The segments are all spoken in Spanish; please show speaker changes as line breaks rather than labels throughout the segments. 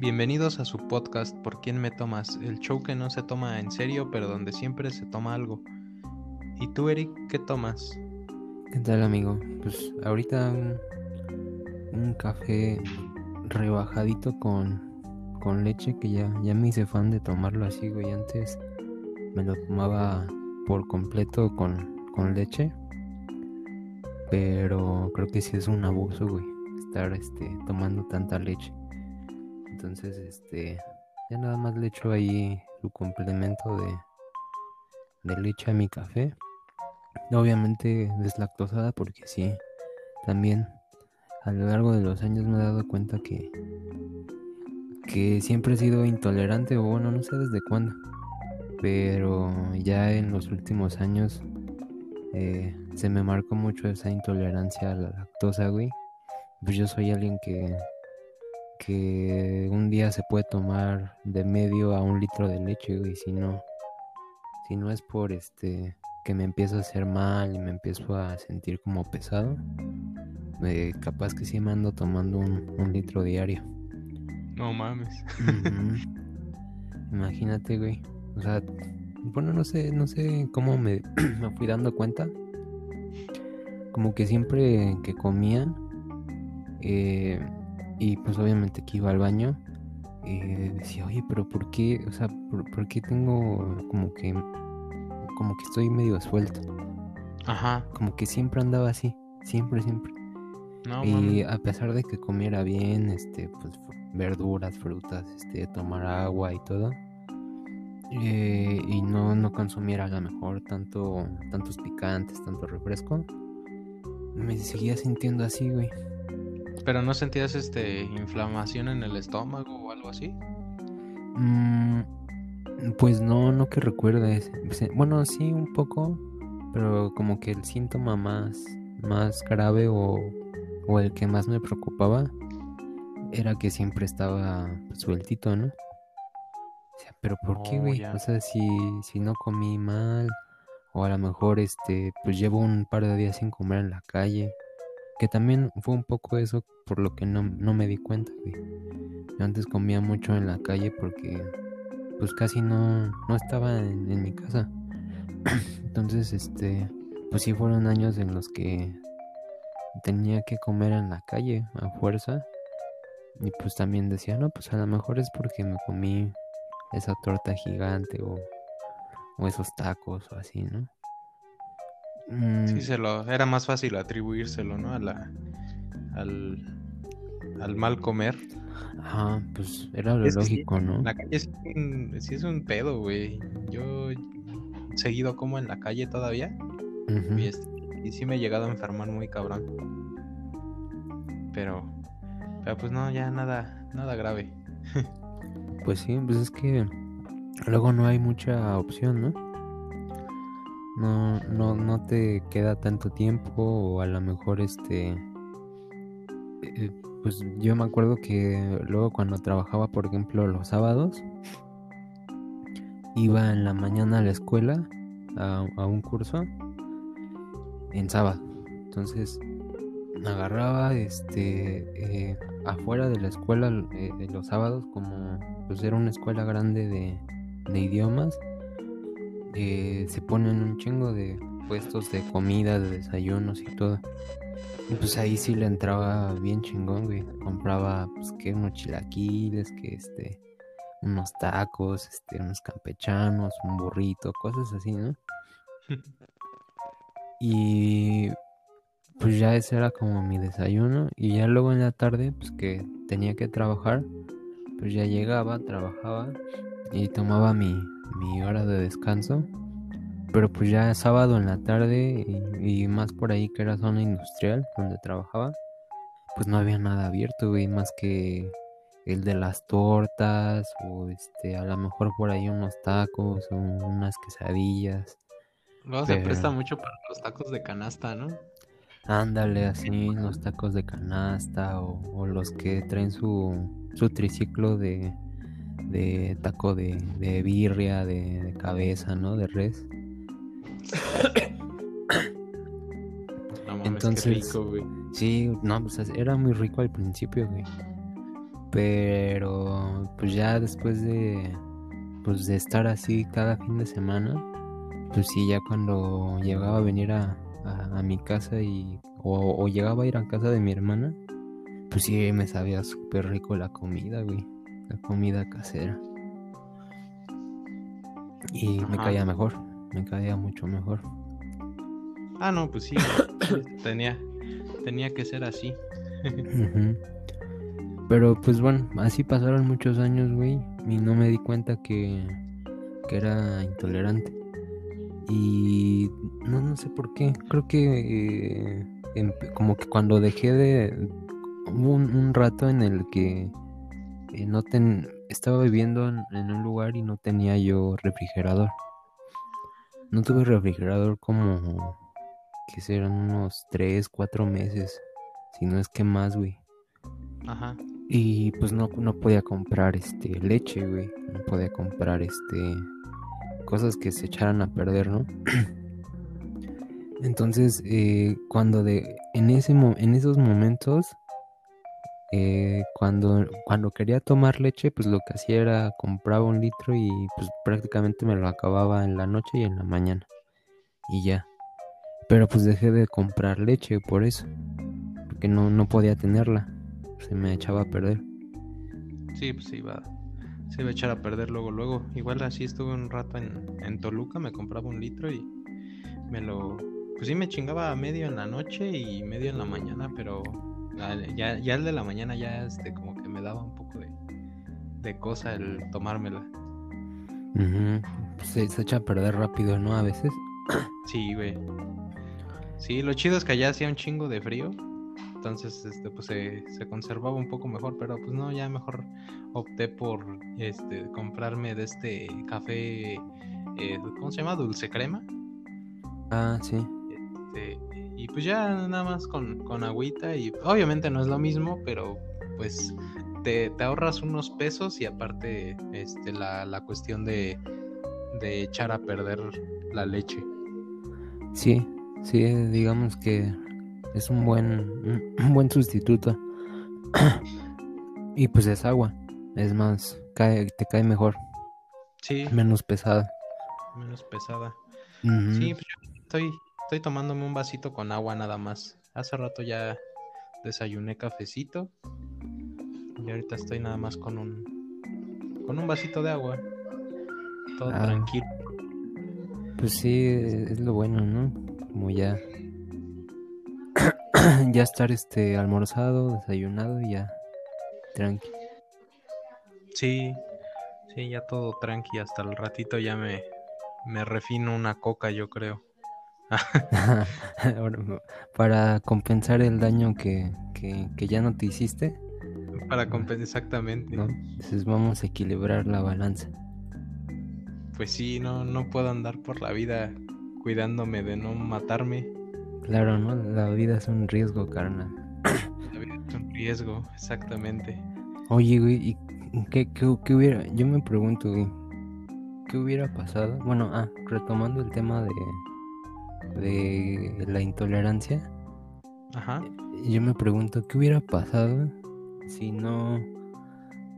Bienvenidos a su podcast Por quién me tomas, el show que no se toma en serio, pero donde siempre se toma algo. ¿Y tú, Eric, qué tomas?
¿Qué tal, amigo? Pues ahorita un, café rebajadito con, con leche que ya, ya me hice fan de tomarlo así, güey. Antes me lo tomaba por completo con, con leche. Pero creo que sí es un abuso, güey, estar este, tomando tanta leche. Entonces, este, ya nada más le echo ahí su complemento de, de leche a mi café. Obviamente deslactosada porque sí, también a lo largo de los años me he dado cuenta que, que siempre he sido intolerante o bueno, no sé desde cuándo. Pero ya en los últimos años eh, se me marcó mucho esa intolerancia a la lactosa, güey. Pues yo soy alguien que que un día se puede tomar de medio a un litro de leche, y si no, si no es por este que me empiezo a hacer mal y me empiezo a sentir como pesado, eh, capaz que sí me ando tomando un, litro diario.
No mames.
Imagínate, güey. O sea, bueno, no sé, no sé cómo me, me fui dando cuenta. Como que siempre que comía, eh, y pues obviamente que iba al baño, eh, decía, oye, pero ¿por qué? O sea, ¿por, qué tengo como que, como que estoy medio suelto?
Ajá.
Como que siempre andaba así, siempre, siempre. y a pesar de que comiera bien, este, pues verduras, frutas, este, tomar agua y todo, eh, y no, no consumiera a lo mejor tanto, tantos picantes, tanto refresco, me seguía sintiendo así, güey.
¿Pero no sentías este inflamación en el estómago o algo así?
Mm, pues no, no que recuerdes. Bueno, sí, un poco, pero como que el síntoma más, más grave o, o el que más me preocupaba era que siempre estaba sueltito, ¿no? O sea, pero ¿por qué, oh, güey? O sea, si, si no comí mal, o a lo mejor, este, pues llevo un par de días sin comer en la calle, que también fue un poco eso por lo que no, me di cuenta, Yo antes comía mucho en la calle porque pues casi no, no estaba en, mi casa. Entonces, este, pues sí fueron años en los que tenía que comer en la calle a fuerza. Y pues también decía, no, pues a lo mejor es porque me comí esa torta gigante o, o esos tacos o así, ¿no?
Sí, mm. se lo, era más fácil atribuírselo, ¿no? A la, al, al mal comer.
Ajá, pues era lo lógico, ¿no?
La calle sí, es un pedo, güey. Yo seguido como en la calle todavía. y, sí me he llegado a enfermar muy cabrón. Pero, pero pues no, ya nada, nada grave.
pues sí, pues es que luego no hay mucha opción, ¿no? No, no, no te queda tanto tiempo o a lo mejor este... Eh, pues yo me acuerdo que luego cuando trabajaba, por ejemplo, los sábados, iba en la mañana a la escuela a, un curso en sábado. Entonces agarraba este eh, afuera de la escuela eh, los sábados como pues era una escuela grande de, de idiomas eh, se ponen un chingo de puestos de comida, de desayunos y todo. Y pues ahí sí le entraba bien chingón, güey. Compraba, pues, que unos chilaquiles, que este, unos tacos, este, unos campechanos, un burrito, cosas así, ¿no? y pues ya ese era como mi desayuno. Y ya luego en la tarde, pues que tenía que trabajar, pues ya llegaba, trabajaba y tomaba mi, mi hora de descanso. Pero pues ya sábado en la tarde y, más por ahí que era zona industrial donde trabajaba, pues no había nada abierto, güey, más que el de las tortas o este, a lo mejor por ahí unos tacos o unas quesadillas.
Luego se presta mucho para los tacos de canasta, ¿no?
Ándale, así, los tacos de canasta o, los que traen su, su triciclo de, de taco de, de birria, de, cabeza, ¿no? De res.
Entonces, sí,
no, pues era muy rico al principio, güey. Pero pues ya después de pues de estar así cada fin de semana, pues sí, ya cuando llegaba a venir a, a, mi casa y o, llegaba a ir a casa de mi hermana, pues sí me sabía súper rico la comida, güey, la comida casera. Y me caía mejor, me caía mucho mejor.
Ah, no, pues sí, tenía, tenía que ser así.
Pero pues bueno, así pasaron muchos años, güey, y no me di cuenta que, que era intolerante. Y no, no sé por qué, creo que eh, como que cuando dejé de... Hubo un, rato en el que eh, no ten, estaba viviendo en, en un lugar y no tenía yo refrigerador. No tuve refrigerador como que serán unos 3, 4 meses. Si no es que más, güey. Ajá. Y pues no, no podía comprar este leche, güey. No podía comprar este cosas que se echaran a perder, ¿no? Entonces, eh, cuando de en ese en esos momentos, eh, cuando cuando quería tomar leche, pues lo que hacía era compraba un litro y pues prácticamente me lo acababa en la noche y en la mañana y ya. Pero pues dejé de comprar leche por eso. Porque no, no podía tenerla. Se me echaba a perder.
Sí, pues se iba, se iba a echar a perder luego, luego. Igual así estuve un rato en, en Toluca, me compraba un litro y me lo... Pues sí me chingaba medio en la noche y medio en la mañana, pero ya, ya el de la mañana ya este como que me daba un poco de, de cosa el tomármela.
se, se echa a perder rápido, ¿no? A veces.
Sí, güey. Sí, lo chido es que allá hacía un chingo de frío. Entonces, este, pues se, conservaba un poco mejor, pero pues no, ya mejor opté por este comprarme de este café, eh, ¿cómo se llama? Dulce crema.
Ah, sí.
Este, y pues ya nada más con, con agüita y obviamente no es lo mismo, pero pues te, ahorras unos pesos y aparte este, la, la cuestión de, de echar a perder la leche.
Sí, Sí, digamos que es un buen, un buen sustituto. y pues es agua, es más, cae, te cae mejor.
Sí.
Menos pesada.
Menos pesada. Sí, pues yo estoy, estoy tomándome un vasito con agua nada más. Hace rato ya desayuné cafecito. Y ahorita estoy nada más con un con un vasito de agua. Todo ah. tranquilo.
Pues sí, es lo bueno, ¿no? como ya ya estar este almorzado, desayunado y ya tranqui.
Sí, sí, ya todo tranqui, hasta el ratito ya me, me refino una coca, yo creo.
Para compensar el daño que, que, ya no te hiciste.
Para compensar, exactamente.
Entonces vamos a equilibrar la balanza.
Pues sí, no, no puedo andar por la vida cuidándome de no matarme.
Claro, ¿no? La vida es un riesgo, carnal.
La vida es un riesgo, exactamente.
Oye, güey, ¿y qué, qué, hubiera? Yo me pregunto, güey, ¿qué hubiera pasado? Bueno, ah, retomando el tema de, de la intolerancia.
Ajá.
Yo me pregunto, ¿qué hubiera pasado si no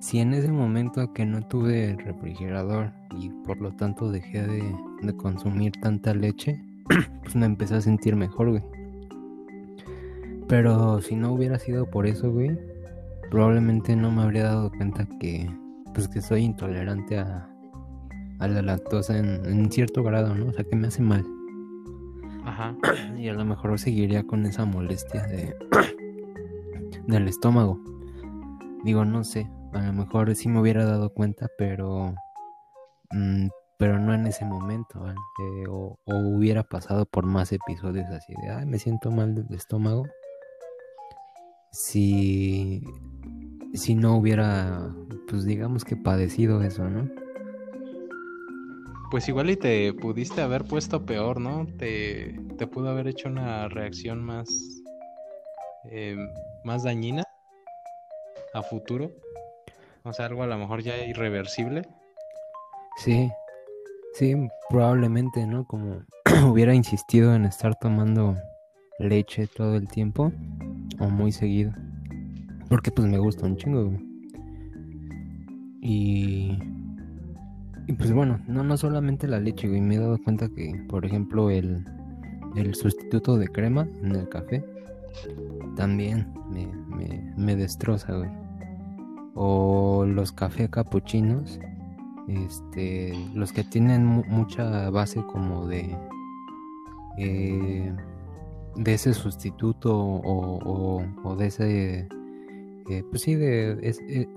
si en ese momento que no tuve refrigerador y por lo tanto dejé de, consumir tanta leche, pues me empecé a sentir mejor, güey. Pero si no hubiera sido por eso, güey, probablemente no me habría dado cuenta que, pues que soy intolerante a, a la lactosa en, en, cierto grado, ¿no? O sea, que me hace mal.
Ajá.
Y a lo mejor seguiría con esa molestia de del estómago. Digo, no sé, a lo mejor sí me hubiera dado cuenta, pero mm, pero no en ese momento, eh, o, hubiera pasado por más episodios así de, ay, me siento mal del estómago. Si, si no hubiera, pues digamos que padecido eso, ¿no?
Pues igual y te pudiste haber puesto peor, ¿no? Te, te pudo haber hecho una reacción más, eh, más dañina a futuro. O sea, algo a lo mejor ya irreversible.
Sí, sí, probablemente, ¿no? Como hubiera insistido en estar tomando leche todo el tiempo o muy seguido. Porque pues me gusta un chingo, Y, y pues bueno, no, no solamente la leche, güey. Me he dado cuenta que, por ejemplo, el, el sustituto de crema en el café también me, me, destroza, güey. O los cafés capuchinos, este, los que tienen mucha base como de, eh, de ese sustituto o, o, de ese, eh, pues sí, de eh,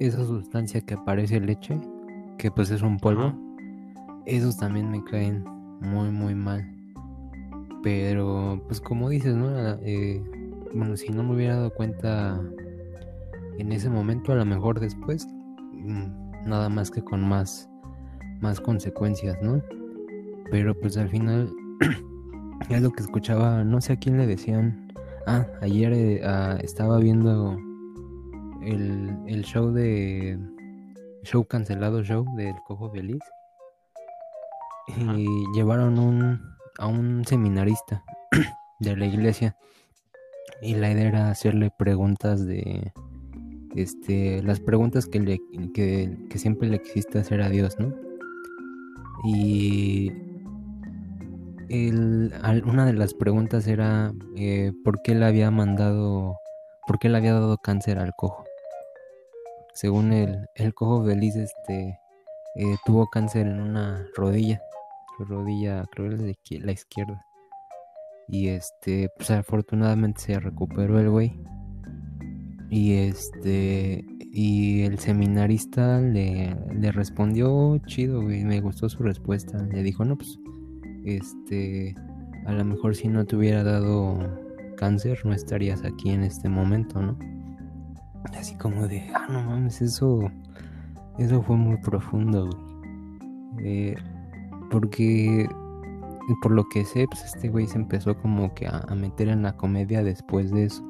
esa sustancia que aparece leche, que pues es un polvo, esos también me caen muy, muy mal. Pero, pues como dices, ¿no? Eh, bueno, si no me hubiera dado cuenta en ese momento, a lo mejor después, mm, nada más que con más, más consecuencias, ¿no? Pero pues al final, es lo que escuchaba, no sé a quién le decían. Ah, ayer eh, ah, estaba viendo el, el show de show cancelado show del Cojo Feliz y llevaron un a un seminarista de la iglesia y la idea era hacerle preguntas de este las preguntas que, le, que, siempre le existe hacer a Dios, ¿no? Y una de las preguntas era eh, por qué le había mandado, por qué le había dado cáncer al cojo. Según el, el cojo feliz, este, eh, tuvo cáncer en una rodilla rodilla, creo que la izquierda. Y este, pues afortunadamente se recuperó el güey. Y este, y el seminarista le, le respondió chido, güey, me gustó su respuesta. Le dijo, no, pues, este, a lo mejor si no te hubiera dado cáncer, no estarías aquí en este momento, ¿no? Así como de, ah, no mames, eso, eso fue muy profundo, güey. Eh, porque por lo que sé, pues este güey se empezó como que a, meter en la comedia después de eso.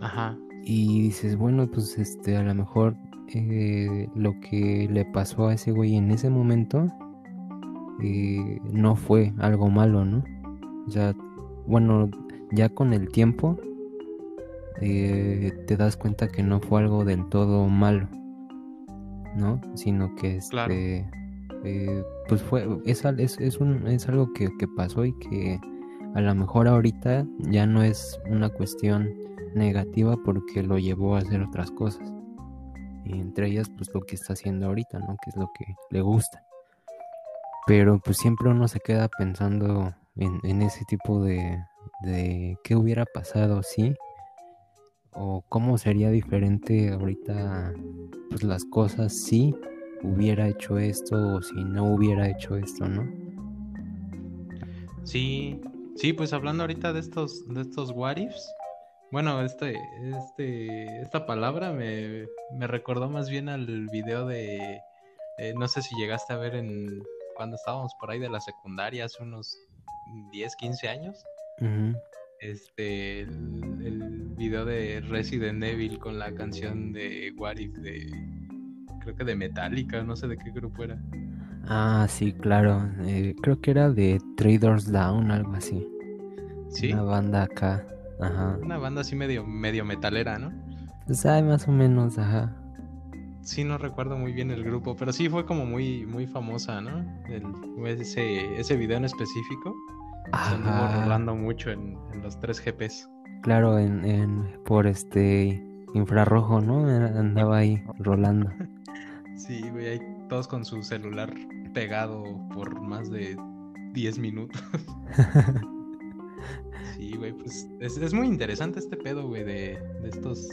Ajá.
Y dices, bueno, pues este, a lo mejor eh, lo que le pasó a ese güey en ese momento eh, no fue algo malo, ¿no? O sea, bueno, ya con el tiempo eh, te das cuenta que no fue algo del todo malo, ¿no? Sino que este, eh, pues fue, es, es, es, un, es algo que, pasó y que a lo mejor ahorita ya no es una cuestión negativa porque lo llevó a hacer otras cosas. Y entre ellas, pues lo que está haciendo ahorita, ¿no? Que es lo que le gusta. Pero pues siempre uno se queda pensando en, en ese tipo de, de qué hubiera pasado, ¿sí? O cómo sería diferente ahorita pues las cosas, sí hubiera hecho esto o si no hubiera hecho esto, ¿no?
Sí, sí, pues hablando ahorita de estos, de estos what ifs, bueno, este, este, esta palabra me, me recordó más bien al video de, eh, no sé si llegaste a ver en cuando estábamos por ahí de la secundaria hace unos 10, 15 años. Este, el, el, video de Resident Evil con la canción de What If de creo que de Metallica, no sé de qué grupo era.
Ah, sí, claro. Eh, creo que era de Traders Down, algo así.
Sí.
Una banda acá. Ajá.
Una banda así medio, medio metalera, ¿no?
Pues hay más o menos, ajá.
Sí, no recuerdo muy bien el grupo, pero sí fue como muy, muy famosa, ¿no? El, ese, ese video en específico. Ajá. rolando mucho en, los 3 GPs.
Claro, en, en, por este infrarrojo, ¿no? Andaba ahí rolando.
Sí, güey, ahí todos con su celular pegado por más de 10 minutos. sí, güey, pues es, muy interesante este pedo, güey, de, estos...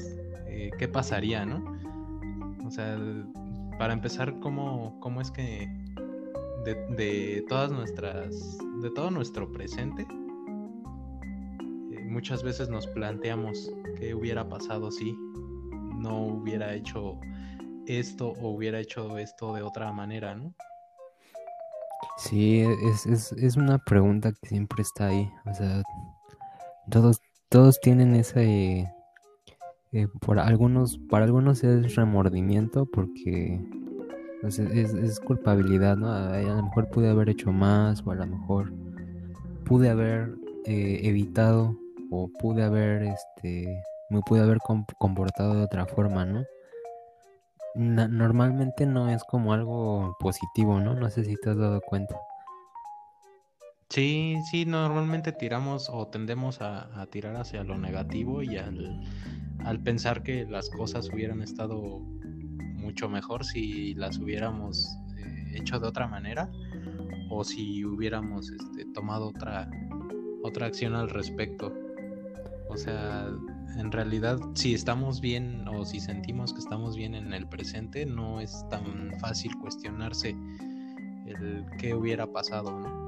Eh, ¿Qué pasaría, no? O sea, para empezar, ¿cómo, cómo es que de, todas nuestras... de todo nuestro presente, muchas veces nos planteamos qué hubiera pasado si no hubiera hecho esto o hubiera hecho esto de otra manera, ¿no?
Sí, es, una pregunta que siempre está ahí. O sea, todos, todos tienen ese... Eh, por algunos, para algunos es remordimiento porque pues, es, culpabilidad, ¿no? A, lo mejor pude haber hecho más o a lo mejor pude haber eh, evitado o pude haber, este, me pude haber comportado de otra forma, ¿no? normalmente no es como algo positivo, ¿no? No sé si te has dado cuenta.
Sí, sí, normalmente tiramos o tendemos a, tirar hacia lo negativo y al, pensar que las cosas hubieran estado mucho mejor si las hubiéramos eh, hecho de otra manera o si hubiéramos este, tomado otra, otra acción al respecto. O sea, en realidad si estamos bien o si sentimos que estamos bien en el presente, no es tan fácil cuestionarse el qué hubiera pasado, ¿no?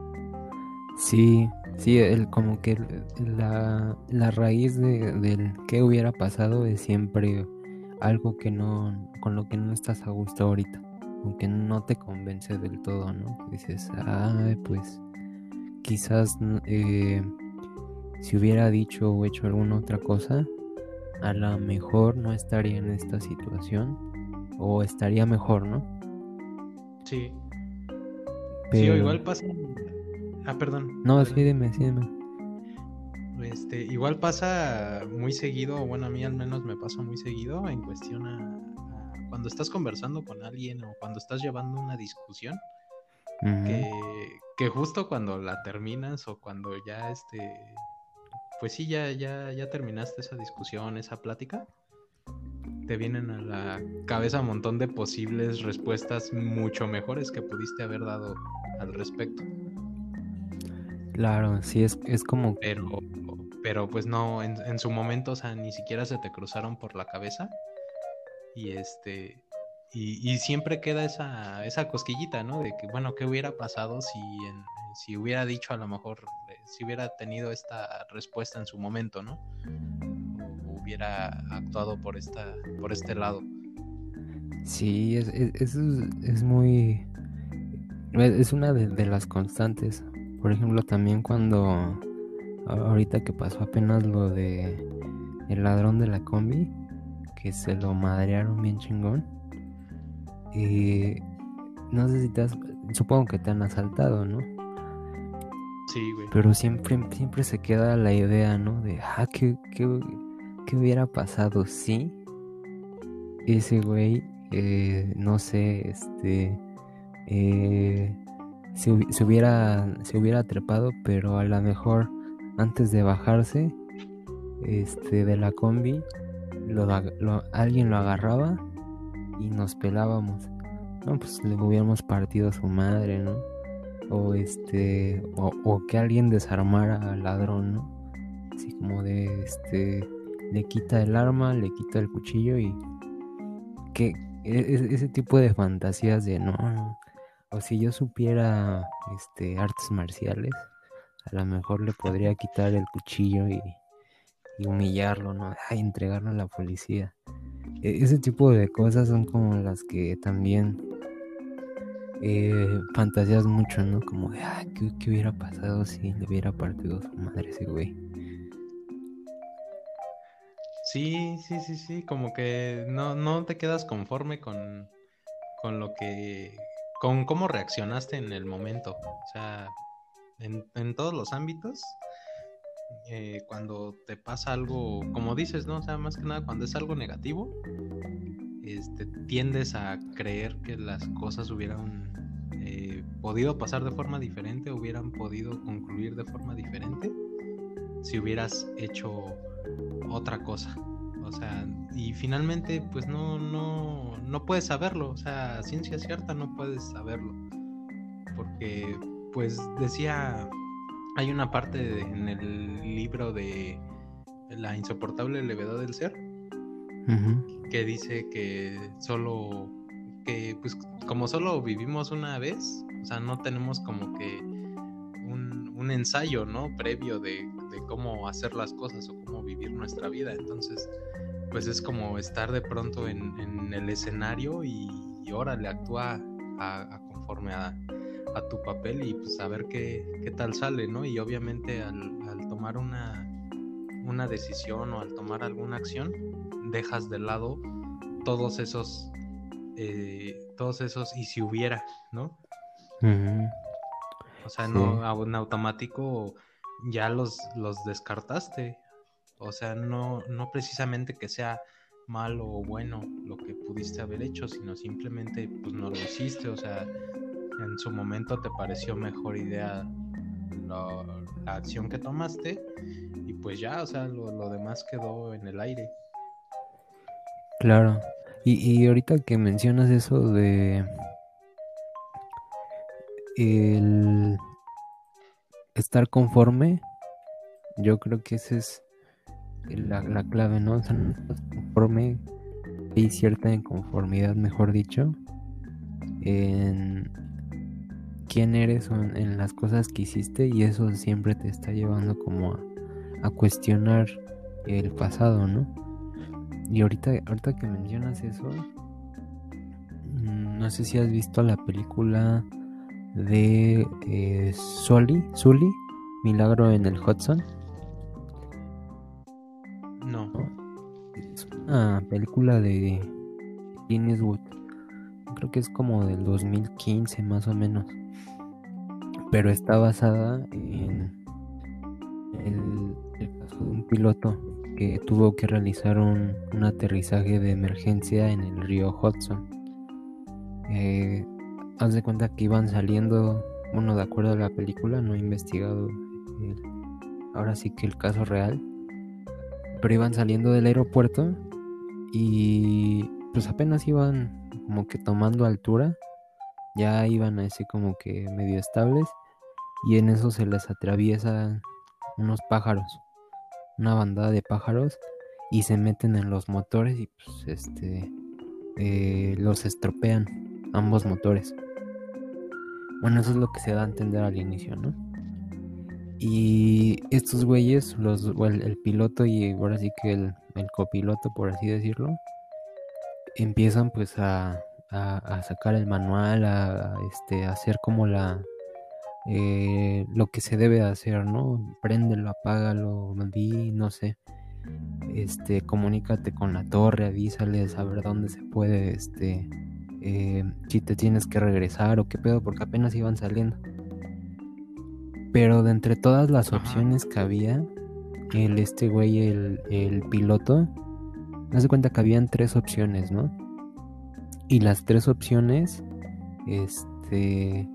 Sí, sí, el, como que la, la raíz de, del qué hubiera pasado es siempre algo que no, con lo que no estás a gusto ahorita, aunque no te convence del todo, ¿no? Dices, ay, pues quizás eh, si hubiera dicho o hecho alguna otra cosa, a lo mejor no estaría en esta situación o estaría mejor, ¿no?
Sí. Pero... Sí, igual pasa Ah, perdón.
No, sí, dime, sí, dime.
Este, igual pasa muy seguido, bueno, a mí al menos me pasa muy seguido en cuestión a, cuando estás conversando con alguien o cuando estás llevando una discusión, que, que, justo cuando la terminas o cuando ya este, pues sí, ya, ya, ya terminaste esa discusión, esa plática, te vienen a la cabeza un montón de posibles respuestas mucho mejores que pudiste haber dado al respecto.
Claro, sí, es, es como...
Pero, pero pues no, en, su momento, o sea, ni siquiera se te cruzaron por la cabeza. Y este... Y, siempre queda esa, esa cosquillita, ¿no? De que, bueno, ¿qué hubiera pasado si, si hubiera dicho a lo mejor, si hubiera tenido esta respuesta en su momento, ¿no? Hubiera actuado por, esta, por este lado.
Sí, es, es, es, muy... Es una de las constantes por ejemplo, también cuando ahorita que pasó apenas lo de el ladrón de la combi, que se lo madrearon bien chingón. Y no sé si te has, supongo que te han asaltado, ¿no? Pero siempre, siempre se queda la idea, ¿no? De, ah, ¿qué, qué, hubiera pasado si ese güey, eh, no sé, este, eh, se, hubiera, se hubiera trepado, pero a lo mejor antes de bajarse este, de la combi, lo, alguien lo agarraba y nos pelábamos. No, pues le hubiéramos partido a su madre, ¿no? O este, o, que alguien desarmara al ladrón, ¿no? Así como de, este, le quita el arma, le quita el cuchillo y que e, e, ese tipo de fantasías de no, o si yo supiera este artes marciales, a lo mejor le podría quitar el cuchillo y, humillarlo, ¿no? Ay, entregarlo a la policía. E, ese tipo de cosas son como las que también eh, fantasías mucho, ¿no? Como de, ah, ¿qué, hubiera pasado si le hubiera partido su madre ese güey?
Sí, sí, sí, sí, como que no, no te quedas conforme con, con lo que con cómo reaccionaste en el momento. O sea, en, todos los ámbitos, eh, cuando te pasa algo, como dices, ¿no? O sea, más que nada cuando es algo negativo, este, tiendes a creer que las cosas hubieran eh, podido pasar de forma diferente, hubieran podido concluir de forma diferente si hubieras hecho otra cosa. O sea, y finalmente, pues no, no, no puedes saberlo. O sea, ciencia cierta no puedes saberlo. Porque, pues decía, hay una parte en el libro de La insoportable levedad del ser que dice que solo, que pues como solo vivimos una vez, o sea, no tenemos como que un, un ensayo, ¿no? Previo de, de cómo hacer las cosas o cómo vivir nuestra vida. Entonces, pues es como estar de pronto en, el escenario y, y órale, actúa conforme a, tu papel y pues a ver qué, qué tal sale, ¿no? Y obviamente al, tomar una, una decisión o al tomar alguna acción, dejas de lado todos esos, eh, todos esos y si hubiera, ¿no? O sea, no en automático ya los, los descartaste. O sea, no, no precisamente que sea malo o bueno lo que pudiste haber hecho, sino simplemente pues no lo hiciste, o sea, en su momento te pareció mejor idea la acción que tomaste pues ya, o sea, lo, demás quedó en el aire.
Claro, y, y ahorita que mencionas eso de el estar conforme, yo creo que esa es la, la clave, ¿no? O sea, conforme y cierta inconformidad, mejor dicho, en quién eres o en, las cosas que hiciste y eso siempre te está llevando como a, cuestionar el pasado, ¿no? Y ahorita, ahorita que mencionas eso, mm, no sé si has visto la película de eh, Sully, Sully, Milagro en el Hudson.
No.
Es una película de Guinness Wood. Creo que es como del 2015 más o menos. Pero está basada en el, un piloto que tuvo que realizar un, aterrizaje de emergencia en el río Hudson. Eh, haz de cuenta que iban saliendo, bueno, de acuerdo a la película, no he investigado ahora sí que el caso real, pero iban saliendo del aeropuerto y pues apenas iban como que tomando altura, ya iban así como que medio estables y en eso se les atraviesan unos pájaros, una bandada de pájaros y se meten en los motores y pues este eh, los estropean ambos motores. Bueno, eso es lo que se da a entender al inicio, ¿no? Y estos güeyes, los, el, piloto y ahora sí que el, copiloto, por así decirlo, empiezan pues a, sacar el manual, a, este, hacer como la eh, lo que se debe hacer, ¿no? Préndelo, apágalo, vi, no sé. Este, comunícate con la torre, avísales a ver dónde se puede, este, eh, si te tienes que regresar o qué pedo, porque apenas iban saliendo. Pero de entre todas las opciones que había, el este güey, el, el piloto, haz de cuenta que habían tres opciones, ¿no? Y las tres opciones, este,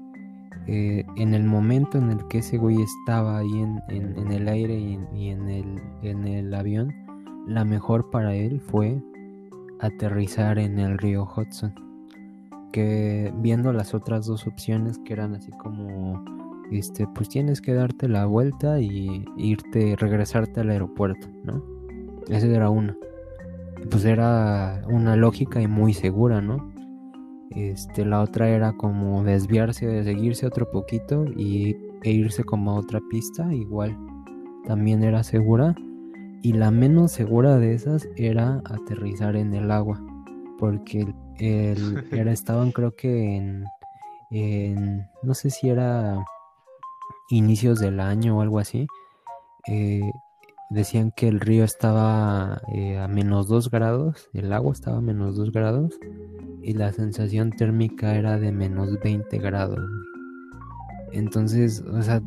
eh, en el momento en el que ese güey estaba ahí en, el aire y, y, en, el, en el avión, la mejor para él fue aterrizar en el río Hudson que viendo las otras dos opciones que eran así como este pues tienes que darte la vuelta y irte regresarte al aeropuerto no esa era una. Pues era una lógica y muy segura no este la otra era como desviarse de seguirse otro poquito y e irse como a otra pista igual también era segura. Y la menos segura de esas era aterrizar en el agua porque el, era, estaban creo que en, no sé si era inicios del año o algo así, eh, decían que el río estaba eh, a menos 2 grados, el agua estaba a menos 2 grados y la sensación térmica era de menos 20 grados. Entonces, o sea,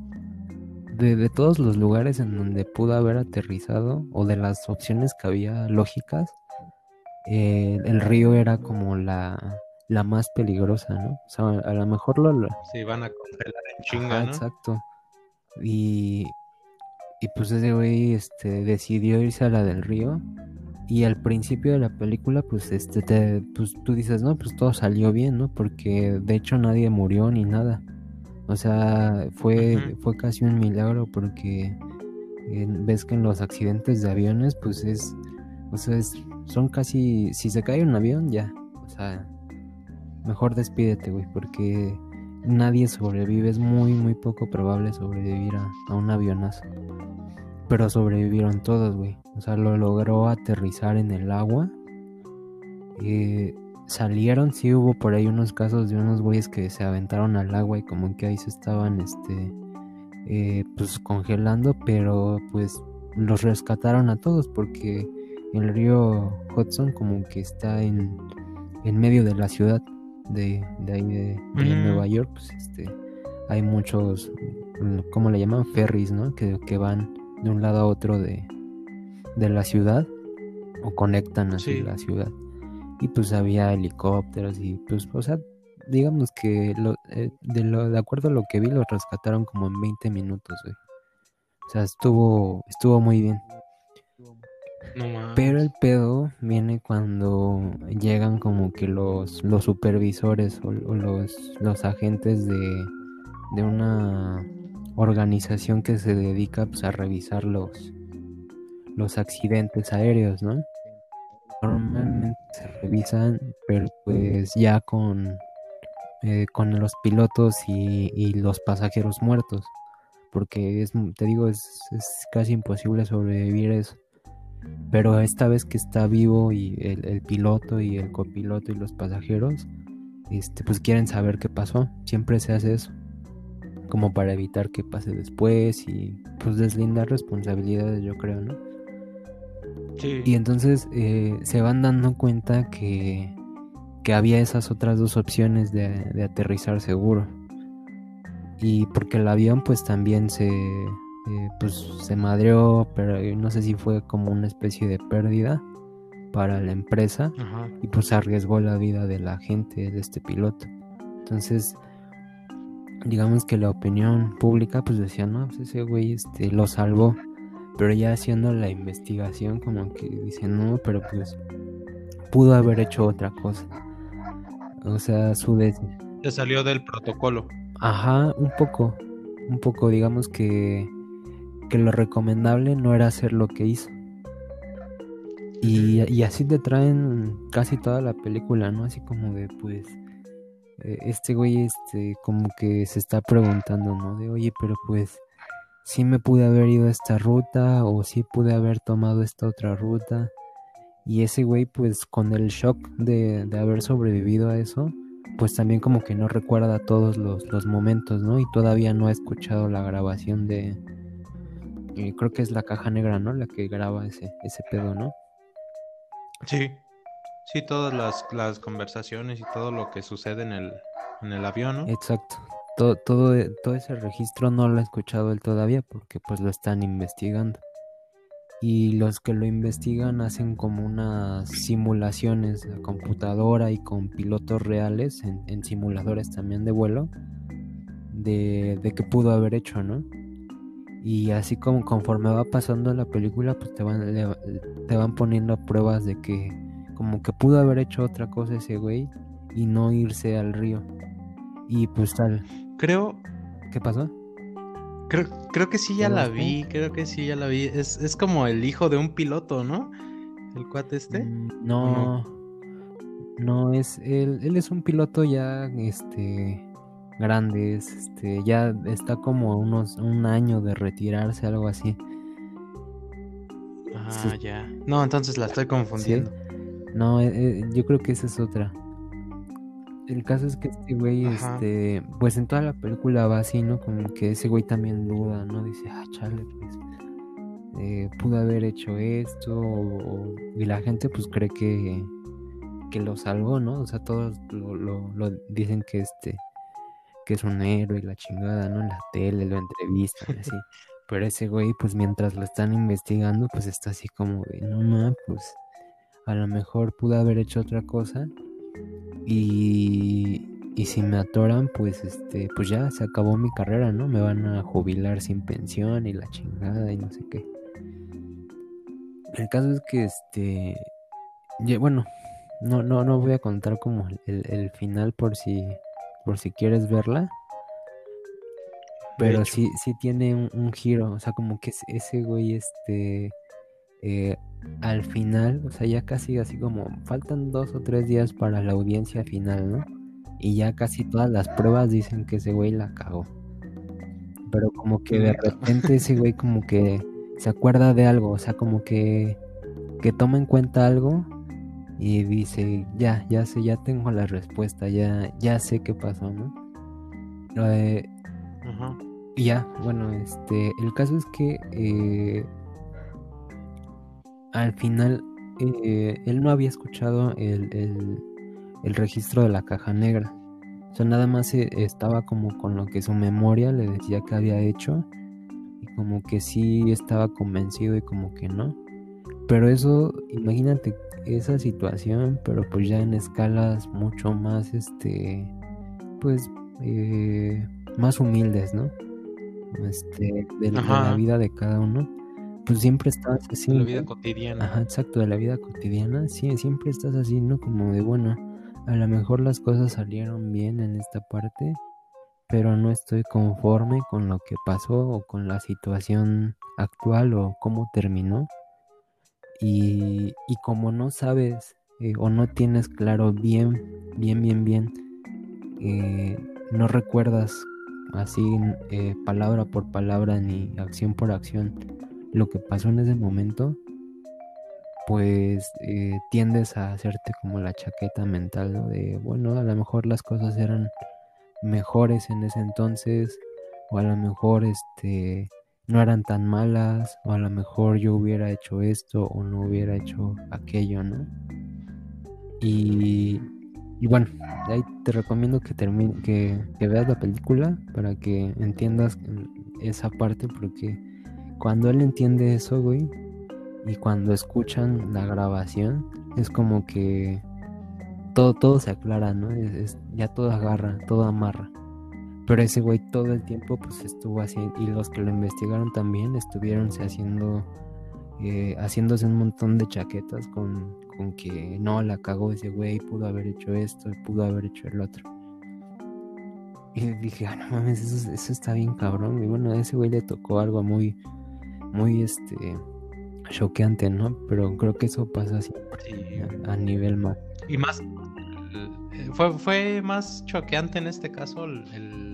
de, de, todos los lugares en donde pudo haber aterrizado o de las opciones que había lógicas, eh, el río era como la, la más peligrosa, ¿no? O sea, a lo mejor lo...
Se van a congelar en chinga, ¿no?
Exacto. Y, y pues ese güey este, decidió irse a la del río. Y al principio de la película, pues, este, te, pues tú dices, no, pues todo salió bien, ¿no? Porque de hecho nadie murió ni nada. O sea, fue, fue casi un milagro porque eh, ves que en los accidentes de aviones, pues es, o sea, es son casi, si se cae un avión, ya, o sea, mejor despídete, güey, porque nadie sobrevive, es muy, muy poco probable sobrevivir a, un avionazo. Pero sobrevivieron todos, güey. O sea, lo logró aterrizar en el agua. Eh, salieron, sí hubo por ahí unos casos de unos güeyes que se aventaron al agua y como que ahí se estaban, este, eh, pues congelando, pero pues los rescataron a todos porque el río Hudson como que está en, en medio de la ciudad de, de ahí de, mm. Nueva York, pues este hay muchos, ¿cómo le llaman? Ferries, ¿no? Que, que van de un lado a otro de, de la ciudad. o conectan así
Sí.
la ciudad. Y pues había helicópteros y pues, o sea, digamos que lo, eh, de, lo, de acuerdo a lo que vi, los rescataron como en 20 minutos, güey. O sea, estuvo, estuvo muy bien.
No.
Pero el pedo viene cuando llegan como que los, los supervisores o, o los, los agentes de, de una organización que se dedica pues, a revisar los, los accidentes aéreos, ¿no? Normalmente se revisan, pero pues ya con, eh, con los pilotos y, y los pasajeros muertos. Porque es, te digo, es, es casi imposible sobrevivir eso. Pero esta vez que está vivo y el, el piloto y el copiloto y los pasajeros, este, pues quieren saber qué pasó. Siempre se hace eso. Como para evitar que pase después y pues deslindar responsabilidades, yo creo, ¿no?
Sí.
Y entonces eh, se van dando cuenta que, que había esas otras dos opciones de, de aterrizar seguro. Y porque el avión pues también se, eh, pues, se madreó, pero no sé si fue como una especie de pérdida para la empresa
Ajá.
y pues arriesgó la vida de la gente, de este piloto. Entonces, digamos que la opinión pública pues decía, no, pues ese güey este, lo salvó, pero ya haciendo la investigación como que dicen, no, pero pues pudo haber hecho otra cosa. O sea, su des...
Se salió del protocolo.
Ajá, un poco, un poco, digamos que, que lo recomendable no era hacer lo que hizo. Y, así te traen casi toda la película, ¿no? Así como de, pues, eh, este güey, este, como que se está preguntando, ¿no? De, oye, pero pues, sí me pude haber ido esta ruta o sí pude haber tomado esta otra ruta. Y ese güey, pues, con el shock de, de haber sobrevivido a eso, pues también como que no recuerda todos los, los momentos, ¿no? Y todavía no ha escuchado la grabación de... eh, creo que es la caja negra, ¿no? La que graba ese, ese pedo, ¿no?
Sí. Sí, todas las, las conversaciones y todo lo que sucede en el, en el avión, ¿no?
Exacto. Todo, todo, e- todo ese registro no lo ha escuchado él todavía porque pues lo están investigando. Y los que lo investigan hacen como unas simulaciones a computadora y con pilotos reales en, en simuladores también de vuelo de, de qué pudo haber hecho, ¿no? Y así como conforme va pasando la película, pues te van, le- te van poniendo pruebas de que como que pudo haber hecho otra cosa ese güey y no irse al río. Y pues tal,
Creo,
¿qué pasó?
creo, creo que sí ya
¿Ya
la vi, creo que sí ya la vi. Es, es como el hijo de un piloto, ¿no? El cuate este.
Mm, No, no es él, él es un piloto ya este grande, es, este ya está como a unos un año de retirarse, algo así.
Ah,
Sí.
ya. No, entonces la estoy confundiendo.
No, eh, eh, yo creo que esa es otra. El caso es que este güey,
Ajá.
este, pues en toda la película va así, ¿no? Como que ese güey también duda, ¿no? Dice, ah, chale, pues, eh, pudo haber hecho esto, o- o- y la gente pues cree que, que lo salvó, ¿no? O sea, todos lo, lo- lo dicen que este, que es un héroe y la chingada, ¿no? En la tele lo entrevistan, así. Pero ese güey, pues mientras lo están investigando, pues está así como de, no, ma, pues a lo mejor pude haber hecho otra cosa y, y si me atoran pues este pues ya se acabó mi carrera no me van a jubilar sin pensión y la chingada y no sé qué el caso es que este bueno no no no voy a contar como el- el final por si por si quieres verla pero sí sí tiene un, un giro o sea como que ese- güey este eh, al final, o sea, ya casi así como faltan dos o tres días para la audiencia final, ¿no? Y ya casi todas las pruebas dicen que ese güey la cagó. Pero como que de repente ese güey como que se acuerda de algo, o sea, como que, que toma en cuenta algo y dice, ya, ya sé, ya tengo la respuesta, ya, ya sé qué pasó, ¿no? Eh,
Ajá.
y ya, bueno, este, el caso es que eh, al final eh, él no había escuchado el, el- el registro de la caja negra. O sea, nada más eh, estaba como con lo que su memoria le decía que había hecho. Y como que sí estaba convencido y como que no. pero eso, imagínate esa situación, pero pues ya en escalas mucho más, este, pues, eh, más humildes, ¿no? Este, de, la vida de cada uno. Pues siempre estás así.
De la vida cotidiana.
Ajá, exacto, de la vida cotidiana. Sí, siempre estás así, ¿no? Como de, bueno, a lo mejor las cosas salieron bien en esta parte, pero no estoy conforme con lo que pasó o con la situación actual o cómo terminó. Y, como no sabes eh, o no tienes claro bien, bien, bien, bien, eh, no recuerdas así eh, palabra por palabra ni acción por acción lo que pasó en ese momento, pues tiendes a hacerte como la chaqueta mental de, bueno, a lo mejor las cosas eran mejores en ese entonces o a lo mejor este no eran tan malas o a lo mejor yo hubiera hecho esto o no hubiera hecho aquello, ¿no? Y, y bueno, ahí te recomiendo que, termine, que, que veas la película para que entiendas esa parte porque cuando él entiende eso, güey, y cuando escuchan la grabación, es como que todo, todo se aclara, ¿no? Es, ya todo agarra, todo amarra. Pero ese güey todo el tiempo pues estuvo así y los que lo investigaron también estuvieron haciendo, eh, haciéndose un montón de chaquetas con, con que no, la cagó ese güey, pudo haber hecho esto, pudo haber hecho el otro. Y dije, ah, no mames, eso, eso está bien cabrón. Y bueno, a ese güey le tocó algo muy, muy, este, choqueante, ¿no? Pero creo que eso pasa siempre a, nivel más.
Y más, fue, fue más choqueante en este caso el,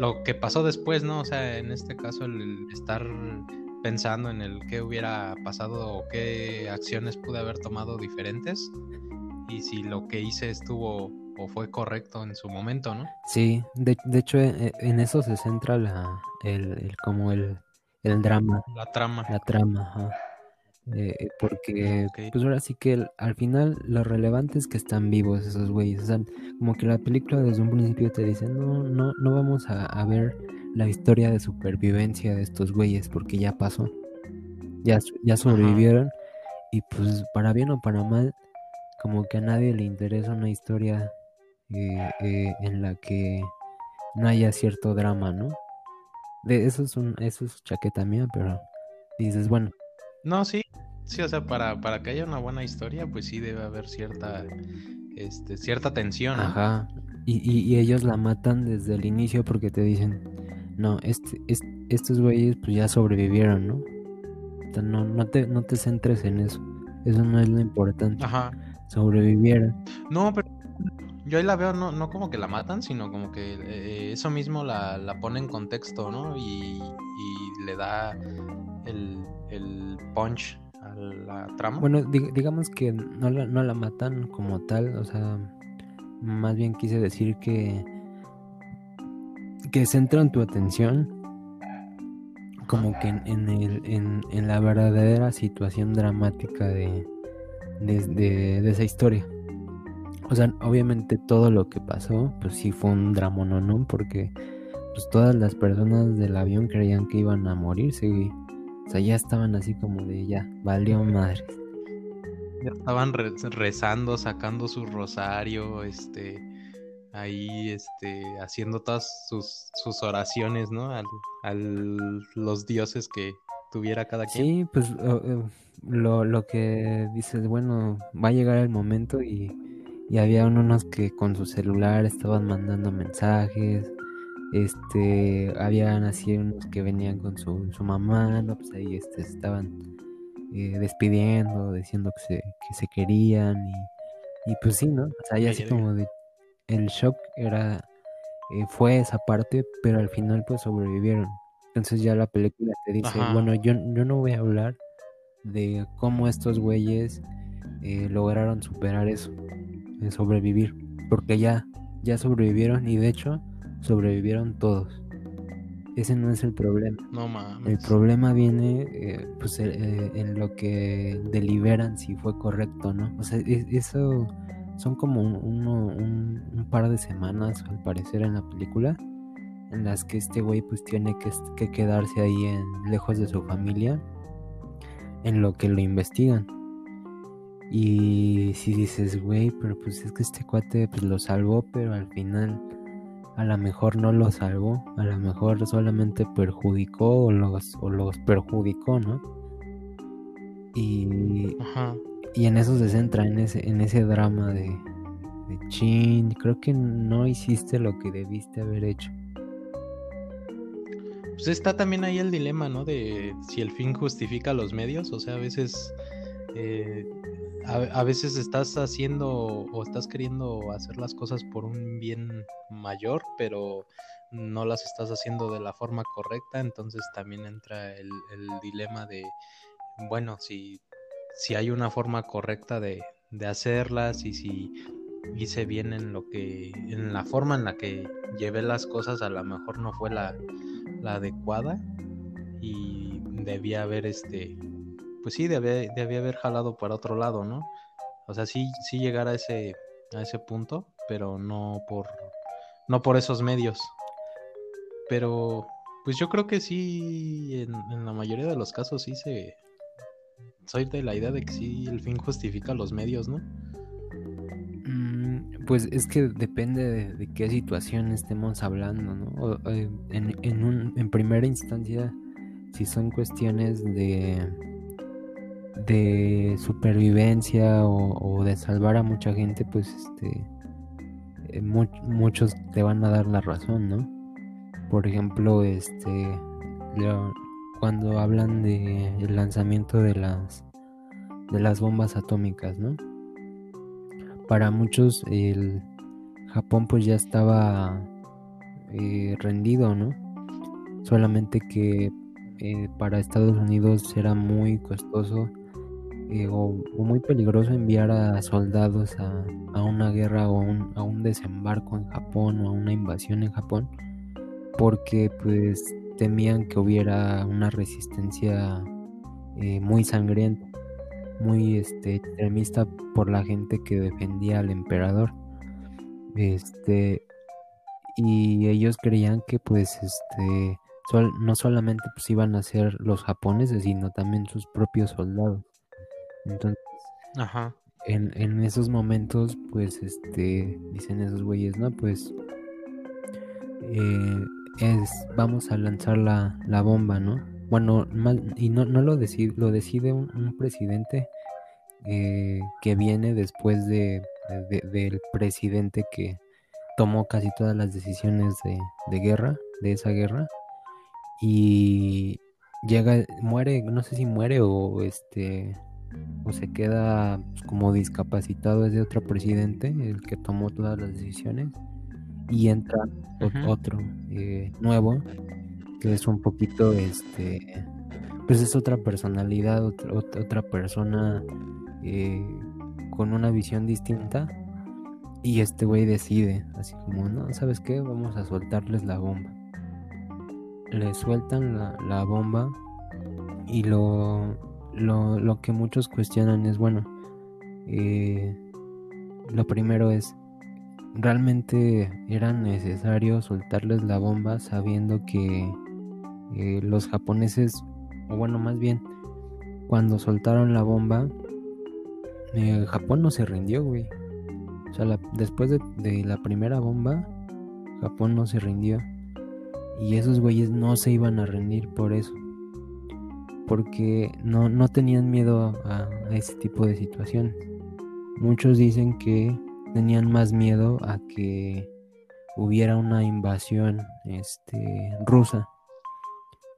lo que pasó después, ¿no? O sea, en este caso el, estar pensando en el qué hubiera pasado o qué acciones pude haber tomado diferentes y si lo que hice estuvo o fue correcto en su momento, ¿no?
Sí, de, hecho e, en eso se centra la, el, como el, el drama.
La trama.
La trama, ajá. Eh, porque, pues ahora sí que al final lo relevante es que están vivos esos güeyes. O sea, como que la película desde un principio te dice, no, no, no vamos a, ver la historia de supervivencia de estos güeyes porque ya pasó. Ya, ya sobrevivieron. Y pues para bien o para mal, como que a nadie le interesa una historia eh, eh, en la que no haya cierto drama, ¿no? De, eso es un, eso es chaqueta mía, pero dices, bueno.
No, sí, sí, o sea, para, para que haya una buena historia, pues sí debe haber cierta, este, cierta tensión.
Ajá. Y, y, ellos la matan desde el inicio porque te dicen, no, este, estos güeyes pues ya sobrevivieron, ¿no? no, no, te, no te centres en eso. Eso no es lo importante. Ajá. Sobrevivieron.
No, pero yo ahí la veo no, no como que la matan, sino como que eh, eso mismo la, la, pone en contexto, ¿no? Y, y le da el, el, punch la trama.
Bueno, digamos que no la, no la matan como tal, o sea, más bien quise decir que que centran tu atención como que en, el, en, la verdadera situación dramática de, de, esa historia. O sea, obviamente todo lo que pasó, pues sí fue un drama, ¿no? Porque pues todas las personas del avión creían que iban a morirse, güey. O sea, ya estaban así como de ya, valió madre.
Ya estaban rezando, sacando su rosario, este, ahí, este, haciendo todas sus, sus oraciones, ¿no? A al, los dioses que tuviera cada quien.
Sí, pues lo, lo que dices, bueno, va a llegar el momento y y había unos que con su celular estaban mandando mensajes, este, habían así unos que venían con su, su mamá, ¿no? Pues ahí este, estaban eh, despidiendo, diciendo que se, que se querían y, y pues sí, ¿no? O sea, ya así como de, el shock era, eh, fue esa parte, pero al final pues sobrevivieron. Entonces ya la película te dice, bueno, yo, yo no voy a hablar de cómo estos güeyes eh, lograron superar eso sobrevivir, porque ya, ya sobrevivieron y de hecho sobrevivieron todos. Ese no es el problema.
No mames.
El problema viene eh, pues eh, eh, en lo que deliberan si fue correcto, ¿no? O sea, eso son como un, un, par de semanas al parecer en la película en las que este güey pues tiene que, que quedarse ahí en, lejos de su familia en lo que lo investigan. Y si dices, güey, pero pues es que este cuate pues lo salvó, pero al final a lo mejor no lo salvó, a lo mejor solamente perjudicó o los, o los perjudicó, ¿no? Y, y en eso se centra, en ese, en ese drama de, de chin, creo que no hiciste lo que debiste haber hecho.
Pues está también ahí el dilema, ¿no? De si el fin justifica los medios, o sea, a veces eh, a, veces estás haciendo o estás queriendo hacer las cosas por un bien mayor, pero no las estás haciendo de la forma correcta, entonces también entra el, dilema de, bueno, si, si hay una forma correcta de, hacerlas y si hice bien en lo que, en la forma en la que llevé las cosas, a lo mejor no fue la, la adecuada y debía haber este pues sí, debía, haber jalado para otro lado, ¿no? O sea, sí, sí llegar a ese, a ese punto, pero no por, no por esos medios. Pero, pues yo creo que sí, en, la mayoría de los casos sí se... Soy de la idea de que sí, el fin justifica los medios, ¿no?
Mm, pues es que depende de, qué situación estemos hablando, ¿no? Eh, en, en, un, en primera instancia, si son cuestiones de de supervivencia o, de salvar a mucha gente, pues este eh, muchos te van a dar la razón, ¿no? Por ejemplo, este cuando hablan de el lanzamiento de las de las bombas atómicas, ¿no? Para muchos el Japón pues ya estaba eh, rendido, ¿no? Solamente que eh, para Estados Unidos era muy costoso eh, o, muy peligroso enviar a soldados a, una guerra o a un desembarco en Japón o a una invasión en Japón porque pues temían que hubiera una resistencia eh, muy sangrienta muy este, extremista por la gente que defendía al emperador. Este y ellos creían que pues este no solamente pues iban a ser los japoneses sino también sus propios soldados entonces, En, esos momentos, pues, este, dicen esos güeyes, ¿no? Pues, eh, es, vamos a lanzar la, bomba, ¿no? Bueno, y no, no lo decide, lo decide un, presidente eh, que viene después de, del presidente que tomó casi todas las decisiones de, de guerra, de esa guerra, y llega, muere, no sé si muere o este o se queda pues, como discapacitado es de otro presidente, el que tomó todas las decisiones, y entra otro eh, nuevo, que es un poquito, este, pues es otra personalidad, otra, otra persona eh, con una visión distinta. Y este güey decide, así como, no, ¿sabes qué? Vamos a soltarles la bomba. Le sueltan la, la bomba y lo lo, que muchos cuestionan es, bueno, eh, lo primero es, ¿realmente era necesario soltarles la bomba sabiendo que eh, los japoneses, o bueno, más bien, cuando soltaron la bomba, eh, Japón no se rindió, güey. O sea, después de, de la primera bomba, Japón no se rindió. Y esos güeyes no se iban a rendir por eso porque no, no tenían miedo a, ese tipo de situaciones. Muchos dicen que tenían más miedo a que hubiera una invasión este, rusa.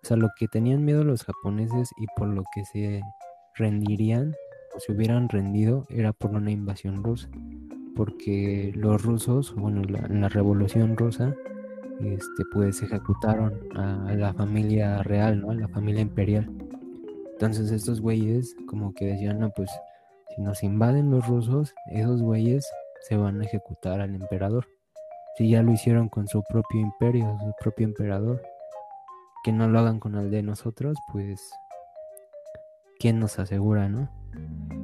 O sea, lo que tenían miedo los japoneses y por lo que se rendirían o se hubieran rendido era por una invasión rusa. Porque los rusos, bueno, en la revolución rusa, este, pues ejecutaron a, la familia real, ¿no? A la familia imperial. Entonces estos güeyes como que decían, no, pues si nos invaden los rusos, esos güeyes se van a ejecutar al emperador. Si ya lo hicieron con su propio imperio, su propio emperador, que no lo hagan con el de nosotros, pues ¿quién nos asegura, no?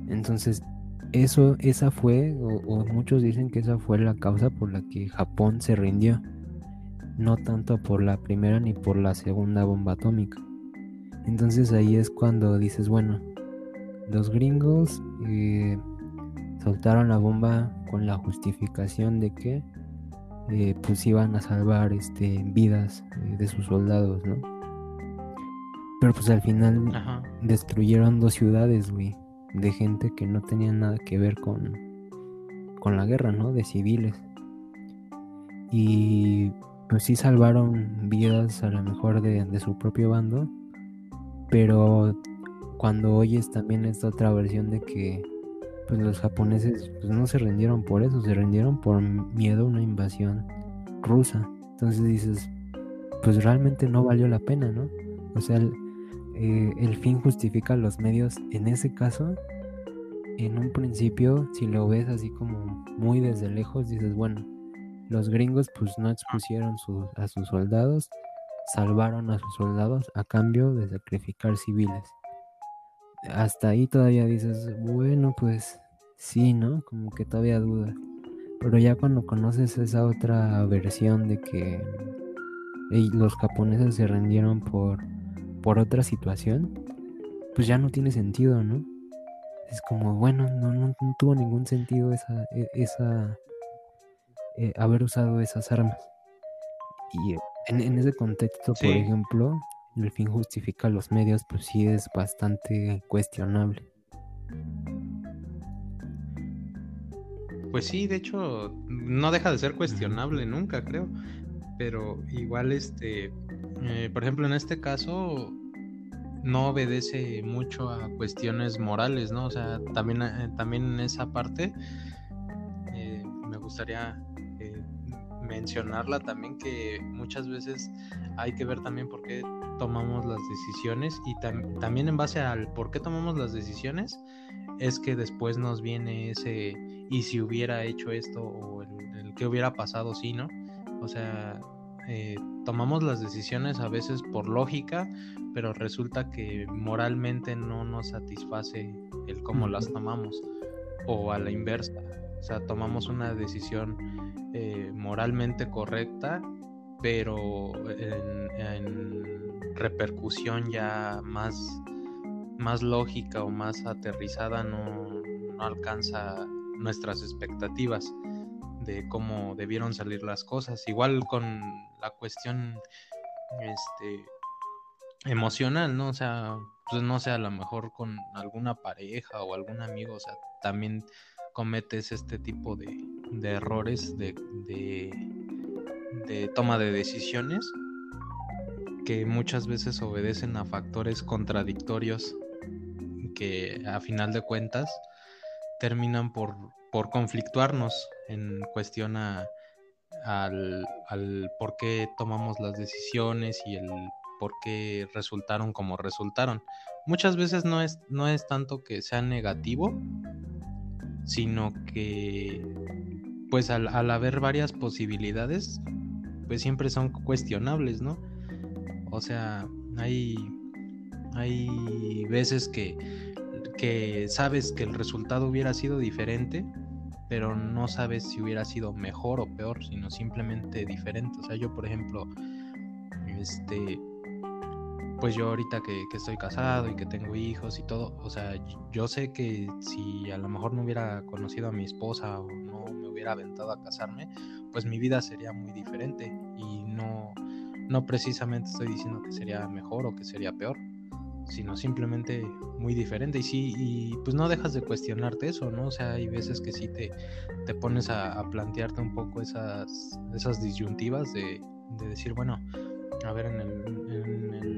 Entonces, eso, esa fue, o, muchos dicen que esa fue la causa por la que Japón se rindió. No tanto por la primera ni por la segunda bomba atómica. Entonces ahí es cuando dices, bueno, los gringos eh, soltaron la bomba con la justificación de que eh, pues iban a salvar este, vidas eh, de sus soldados, ¿no? Pero pues al final destruyeron dos ciudades, güey, de gente que no tenía nada que ver con, con la guerra, ¿no? De civiles. Y pues sí salvaron vidas a lo mejor de, de su propio bando, pero cuando oyes también esta otra versión de que pues los japoneses pues no se rindieron por eso, se rindieron por miedo a una invasión rusa. Entonces dices, pues realmente no valió la pena, ¿no? O sea, el, eh, el fin justifica los medios en ese caso. En un principio, si lo ves así como muy desde lejos, dices, bueno, los gringos pues no expusieron a sus soldados, salvaron a sus soldados a cambio de sacrificar civiles hasta ahí todavía dices, bueno, pues sí, ¿no? Como que todavía duda. Pero ya cuando conoces esa otra versión de que los japoneses se rendieron por, por otra situación, pues ya no tiene sentido, ¿no? Es como, bueno, no, no, tuvo ningún sentido esa, e, esa eh, haber usado esas armas. Y en, ese contexto, por ejemplo, el fin justifica los medios, pues sí es bastante cuestionable.
Pues sí, de hecho, no deja de ser cuestionable nunca, creo. Pero igual, este, eh, por ejemplo, en este caso, no obedece mucho a cuestiones morales, ¿no? O sea, también, eh, también en esa parte eh, me gustaría mencionarla también que muchas veces hay que ver también por qué tomamos las decisiones y también en base al por qué tomamos las decisiones es que después nos viene ese y si hubiera hecho esto o el, que hubiera pasado si no o sea eh, tomamos las decisiones a veces por lógica pero resulta que moralmente no nos satisface el cómo las tomamos o a la inversa o sea tomamos una decisión eh, moralmente correcta pero en repercusión ya más, más lógica o más aterrizada no, no alcanza nuestras expectativas de cómo debieron salir las cosas. Igual con la cuestión este emocional, ¿no? O sea, pues no sé, a lo mejor con alguna pareja o algún amigo, o sea, también cometes este tipo de, de errores de, de, toma de decisiones que muchas veces obedecen a factores contradictorios que a final de cuentas terminan por, por conflictuarnos en cuestión al, al por qué tomamos las decisiones y el por qué resultaron como resultaron. Muchas veces no es, no es tanto que sea negativo, sino que pues al, haber varias posibilidades, pues siempre son cuestionables, ¿no? O sea, hay, hay veces que, que sabes que el resultado hubiera sido diferente, pero no sabes si hubiera sido mejor o peor, sino simplemente diferente. O sea, yo, por ejemplo, este, pues yo ahorita que, que, estoy casado y que tengo hijos y todo, o sea, yo sé que si a lo mejor no hubiera conocido a mi esposa o no me hubiera aventado a casarme, pues mi vida sería muy diferente y no, no precisamente estoy diciendo que sería mejor o que sería peor, sino simplemente muy diferente. Y sí, y pues no dejas de cuestionarte eso, ¿no? O sea, hay veces que sí te, te pones a, plantearte un poco esas, esas disyuntivas de, decir, bueno, a ver, en el,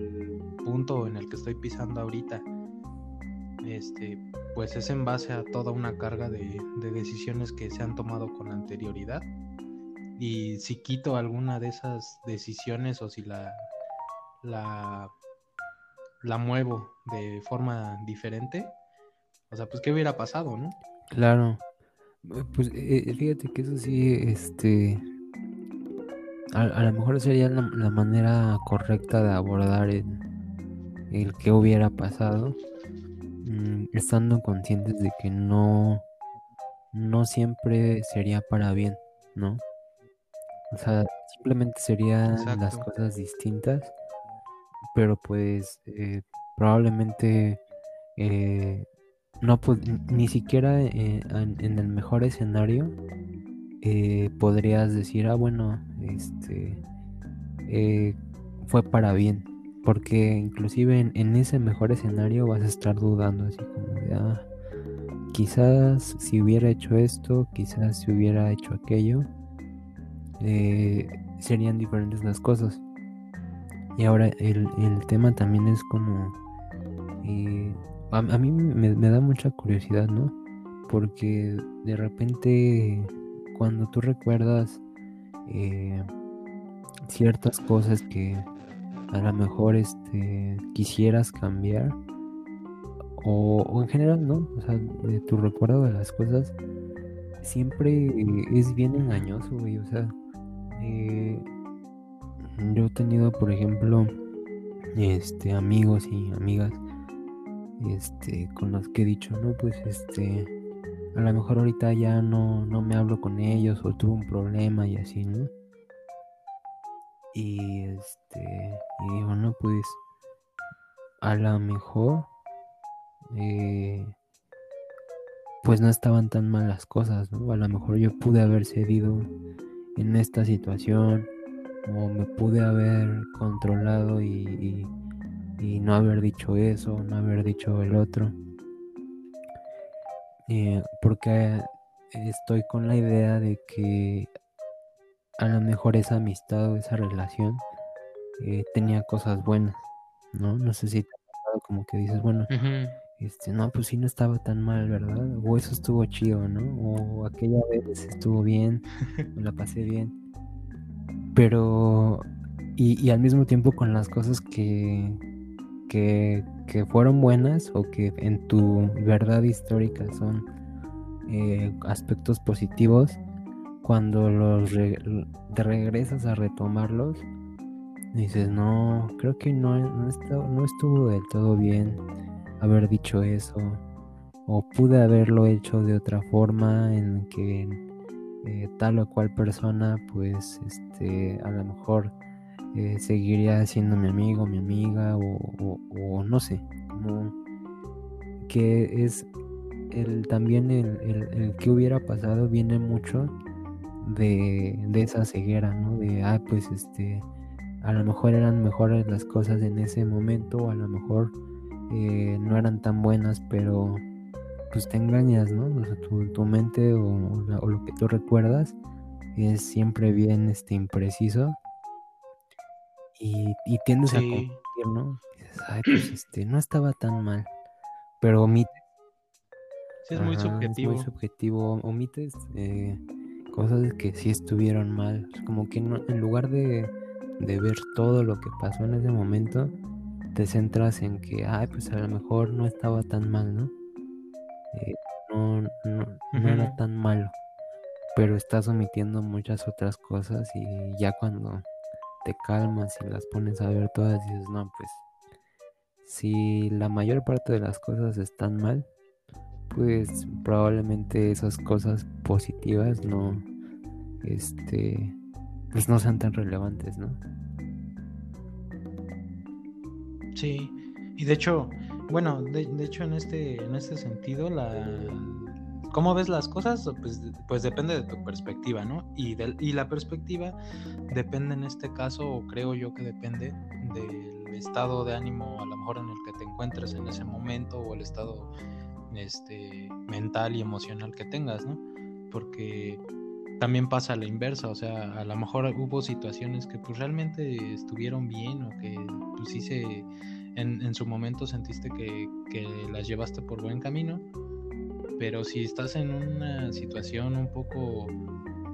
punto en el que estoy pisando ahorita, este, pues es en base a toda una carga de, de decisiones que se han tomado con anterioridad y si quito alguna de esas decisiones o si la, la, la muevo de forma diferente, o sea, pues qué hubiera pasado, ¿no?
Claro. Pues eh, eh, fíjate que eso sí, este, a, lo mejor sería la, manera correcta de abordar el, el que hubiera pasado, mm, estando conscientes de que no, no siempre sería para bien, ¿no? O sea, simplemente serían las cosas distintas, pero pues eh, probablemente eh, no ni siquiera eh, en, el mejor escenario eh, podrías decir, ah, bueno, este fue para bien. Porque inclusive en, ese mejor escenario vas a estar dudando, así como de, ah, quizás si hubiera hecho esto, quizás si hubiera hecho aquello, serían diferentes las cosas. Y ahora el, el tema también es como a, mí me, da mucha curiosidad, ¿no? Porque de repente cuando tú recuerdas eh, ciertas cosas que a lo mejor este, quisieras cambiar, o, en general, ¿no? O sea, de tu recuerdo de las cosas, siempre es bien engañoso, güey. O sea, eh, yo he tenido, por ejemplo, este, amigos y amigas este, con los que he dicho, no, pues este, a lo mejor ahorita ya no, no me hablo con ellos o tuve un problema y así, ¿no? Y este, y digo, no, pues a lo mejor, eh, pues no estaban tan mal las cosas, ¿no? A lo mejor yo pude haber cedido en esta situación o me pude haber controlado y y no haber dicho eso, no haber dicho el otro. Eh, porque estoy con la idea de que a lo mejor esa amistad o esa relación eh, tenía cosas buenas, ¿no? No sé si te ha pasado como que dices, bueno, este, no, pues sí no estaba tan mal, ¿verdad? O eso estuvo chido, ¿no? O aquella vez estuvo bien, me la pasé bien. Pero, y, y al mismo tiempo con las cosas que, que, fueron buenas o que en tu verdad histórica son eh, aspectos positivos, cuando los regresas a retomarlos, dices, no, creo que no, no, estuvo, del todo bien haber dicho eso, o pude haberlo hecho de otra forma en que eh, tal o cual persona, pues, este, a lo mejor eh, seguiría siendo mi amigo, mi amiga o, no sé, que es el, también el, que hubiera pasado viene mucho de, esa ceguera, ¿no? De, ah, pues este, a lo mejor eran mejores las cosas en ese momento, o a lo mejor eh, no eran tan buenas, pero pues te engañas, ¿no? tu, mente o, o, lo que tú recuerdas es siempre bien este, impreciso y, y tiendes a confundir, ¿no? Ay, pues este, no estaba tan mal, pero omites.
Sí, es muy subjetivo.
Es muy subjetivo, omites eh, cosas que sí estuvieron mal. Como que no, en lugar de, de ver todo lo que pasó en ese momento, te centras en que, ay, pues a lo mejor no estaba tan mal, ¿no? Eh, no, no, no era tan malo, pero estás omitiendo muchas otras cosas y ya cuando te calmas y las pones a ver todas dices, no, pues si la mayor parte de las cosas están mal, pues probablemente esas cosas positivas no, este, pues no sean tan relevantes, ¿no?
Sí, y de hecho, bueno, de, de hecho en este, en este sentido, la, ¿Cómo ves las cosas? Pues, pues depende de tu perspectiva, ¿no? Y, y la perspectiva depende en este caso, o creo yo que depende del estado de ánimo a lo mejor en el que te encuentres en ese momento o el estado este, mental y emocional que tengas, ¿no? Porque también pasa a la inversa, o sea, a lo mejor hubo situaciones que pues realmente estuvieron bien o que pues sí se, en, en su momento sentiste que, que las llevaste por buen camino pero si estás en una situación un poco,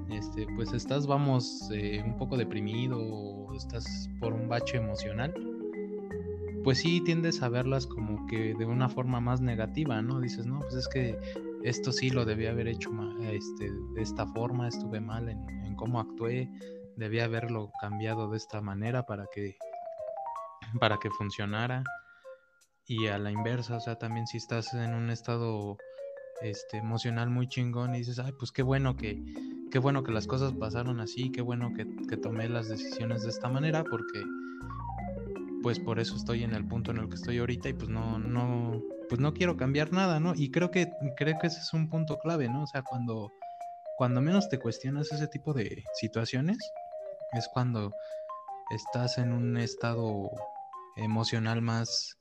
este, pues estás, vamos, eh, un poco deprimido o estás por un bache emocional, pues sí tiendes a verlas como que de una forma más negativa, ¿no? Dices, no, pues es que esto sí lo debía haber hecho este, de esta forma, estuve mal en, cómo actué, debía haberlo cambiado de esta manera para que, para que funcionara. Y a la inversa, o sea, también si estás en un estado este, emocional muy chingón y dices, ay, pues qué bueno que, qué bueno que las cosas pasaron así, qué bueno que, tomé las decisiones de esta manera, porque pues por eso estoy en el punto en el que estoy ahorita y pues no, no, pues no quiero cambiar nada, ¿no? Y creo que, creo que ese es un punto clave, ¿no? O sea, cuando, cuando menos te cuestionas ese tipo de situaciones, es cuando estás en un estado emocional más,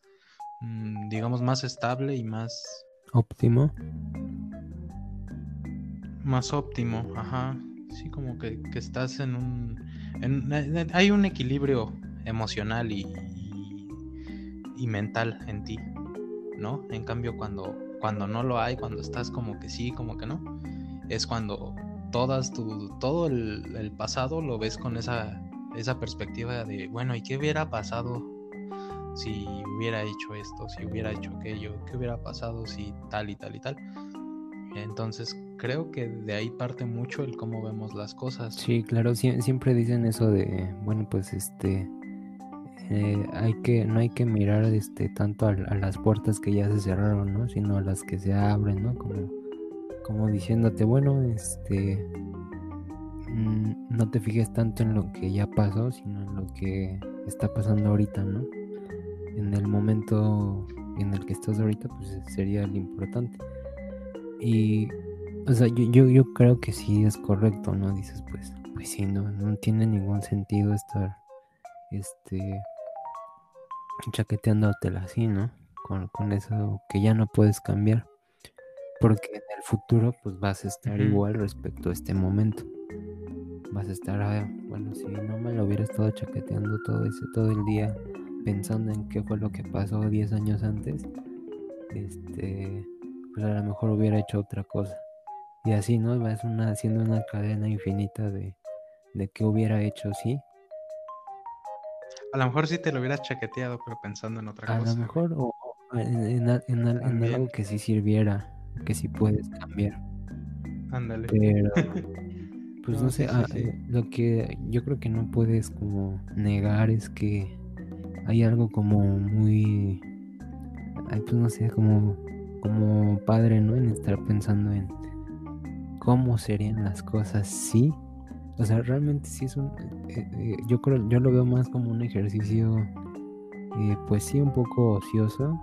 mm, digamos, más estable y más...
Óptimo.
Más óptimo, ajá. Sí, como que, estás en un... hay un equilibrio emocional y, y, mental en ti, ¿no? En cambio, cuando, cuando no lo hay, cuando estás como que sí, como que no, es cuando todas tu, todo el, el pasado lo ves con esa, esa perspectiva de, bueno, ¿y qué hubiera pasado si hubiera hecho esto, si hubiera hecho aquello, qué hubiera pasado si tal y tal y tal? Entonces creo que de ahí parte mucho el cómo vemos las cosas.
Sí, claro, siempre dicen eso de, bueno, pues este, eh, hay que, no hay que mirar este tanto a, las puertas que ya se cerraron, ¿no? Sino a las que se abren, ¿no? Como, como diciéndote, bueno, este, mm, no te fijes tanto en lo que ya pasó, sino en lo que está pasando ahorita, ¿no? En el momento en el que estás ahorita, pues sería lo importante. Y, o sea, yo, yo, creo que sí es correcto, ¿no? Dices, pues, pues sí, no, no tiene ningún sentido estar, este, chaqueteándotela así, ¿no? Con, con eso que ya no puedes cambiar. Porque en el futuro, pues vas a estar igual respecto a este momento. Vas a estar, ah, bueno, si no me lo hubiera estado chaqueteando todo ese, todo el día pensando en qué fue lo que pasó 10 años antes, este, pues a lo mejor hubiera hecho otra cosa. Y así, ¿no? Va una, haciendo una cadena infinita de, de qué hubiera hecho, sí.
A lo mejor sí te lo hubieras chaqueteado, pero pensando en otra cosa.
A lo mejor, o, en, algo que sí sirviera, que sí puedes cambiar.
Ándale.
Pero, pues no, sé, ah, eh, lo que yo creo que no puedes como negar es que hay algo como muy, pues no sé, como como padre, ¿no? En estar pensando en cómo serían las cosas si. O sea, realmente sí es un. Eh, eh, yo creo, yo lo veo más como un ejercicio, eh, pues sí, un poco ocioso,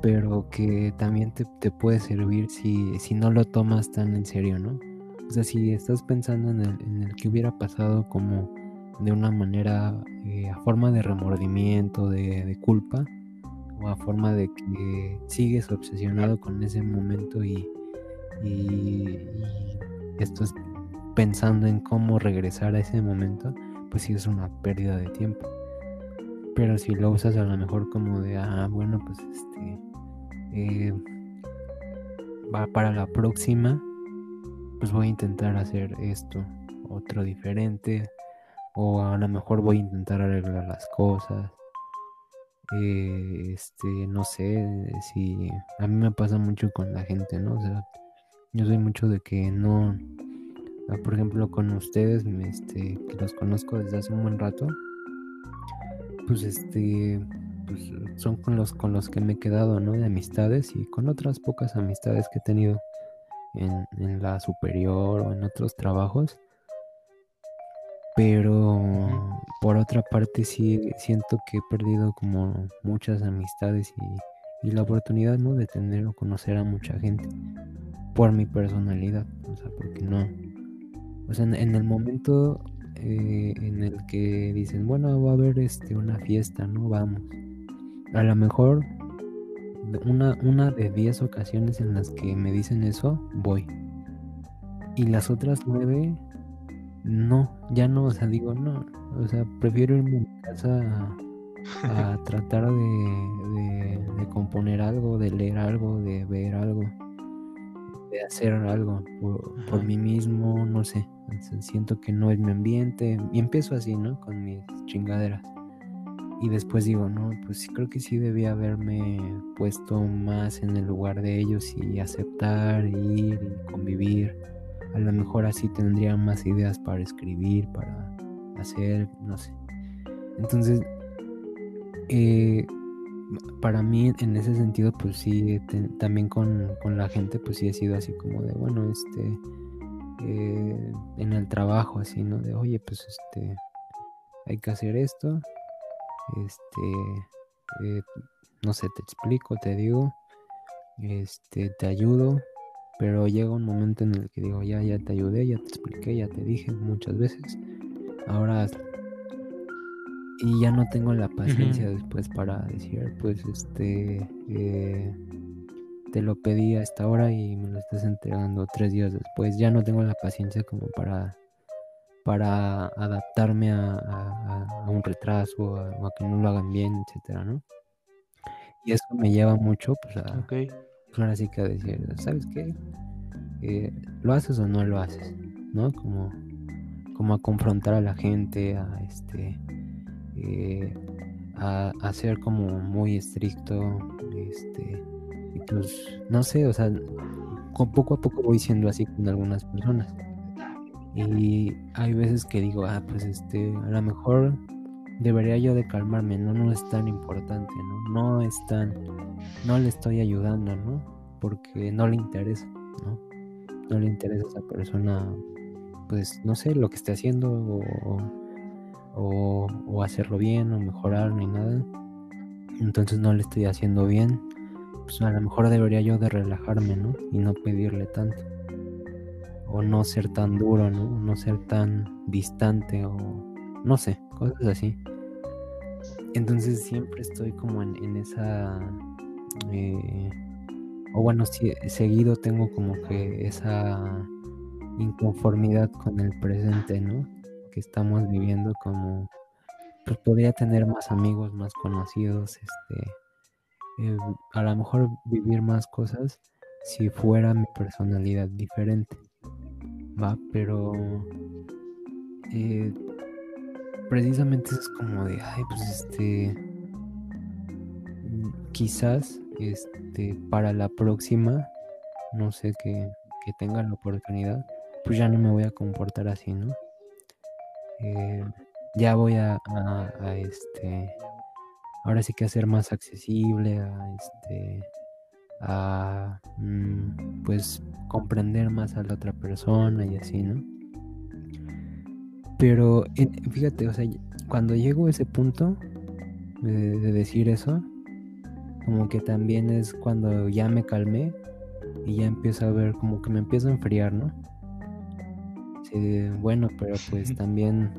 pero que también te, puede servir si, si, no lo tomas tan en serio, ¿no? O sea, si estás pensando en el, en el que hubiera pasado como de una manera, a forma de remordimiento, de, de culpa, a forma de que sigues obsesionado con ese momento y, y, estás pensando en cómo regresar a ese momento, pues sí es una pérdida de tiempo. Pero si lo usas a lo mejor como de, ah, bueno, pues este, eh, va para la próxima, pues voy a intentar hacer esto, otro diferente, o a lo mejor voy a intentar arreglar las cosas, eh, este, no sé si a mí me pasa mucho con la gente, ¿no? O sea, yo soy mucho de que no, por ejemplo, con ustedes, este, que los conozco desde hace un buen rato, pues este, pues son con los con los que me he quedado, ¿no? De amistades y con otras pocas amistades que he tenido en, en la superior o en otros trabajos pero por otra parte sí siento que he perdido como muchas amistades y, la oportunidad, ¿no? De tener o conocer a mucha gente por mi personalidad, o sea, porque no, o sea, en, el momento eh, en el que dicen, bueno, va a haber este, una fiesta, ¿no? Vamos. A lo mejor una, una de diez ocasiones en las que me dicen eso, voy. Y las otras nueve no, ya no, o sea, digo, no, o sea, prefiero irme a mi casa a, tratar de, de, componer algo, de leer algo, de ver algo, de hacer algo por, mí mismo, no sé, siento que no es mi ambiente y empiezo así, ¿no? Con mis chingaderas. Y después digo, no, pues creo que sí debía haberme puesto más en el lugar de ellos y aceptar, ir y convivir a lo mejor así tendría más ideas para escribir, para hacer, no sé. Entonces, eh, para mí en ese sentido, pues sí, también con, la gente, pues sí he sido así como de, bueno, este, eh, en el trabajo, así, ¿no? De, oye, pues este, hay que hacer esto. este, eh, no sé, te explico, te digo, este, te ayudo, pero llega un momento en el que digo, ya, ya te ayudé, ya te expliqué, ya te dije muchas veces, ahora y ya no tengo la paciencia después para decir, pues, este, eh, te lo pedí a esta hora y me lo estás entregando tres días después. Ya no tengo la paciencia como para, para adaptarme a, un retraso o a, que no lo hagan bien, etcétera, ¿no? Y eso me lleva mucho, pues, a, okay. Ahora sí que a decir, ¿sabes qué? Eh, ¿Lo haces o no lo haces? ¿No? Como, como a confrontar a la gente, a este, eh, a, a, ser como muy estricto, este, y pues, no sé, o sea, con poco a poco voy siendo así con algunas personas. Y hay veces que digo, ah, pues este, a lo mejor debería yo de calmarme, no, no es tan importante, ¿no? No es tan, no le estoy ayudando, ¿no? Porque no le interesa, ¿no? No le interesa a esa persona, pues, no sé, lo que esté haciendo o, o, o hacerlo bien o mejorar ni nada. Entonces no le estoy haciendo bien pues a lo mejor debería yo de relajarme, ¿no? Y no pedirle tanto. O no ser tan duro, ¿no? No ser tan distante o no sé, cosas así. Entonces siempre estoy como en, esa... Eh, o bueno, si, seguido tengo como que esa inconformidad con el presente, ¿no? Que estamos viviendo como... Pues podría tener más amigos, más conocidos, este eh, a lo mejor vivir más cosas si fuera mi personalidad diferente. Va, pero eh, precisamente es como de, ay, pues este, quizás, este, para la próxima, no sé, que, que tenga la oportunidad, pues ya no me voy a comportar así, ¿no? Eh, ya voy a, a este, ahora sí que hacer más accesible a este a mm, pues comprender más a la otra persona y así, ¿no? Pero fíjate, o sea, cuando llego a ese punto de, decir eso, como que también es cuando ya me calmé y ya empiezo a ver como que me empiezo a enfriar, ¿no? Sí, bueno, pero pues también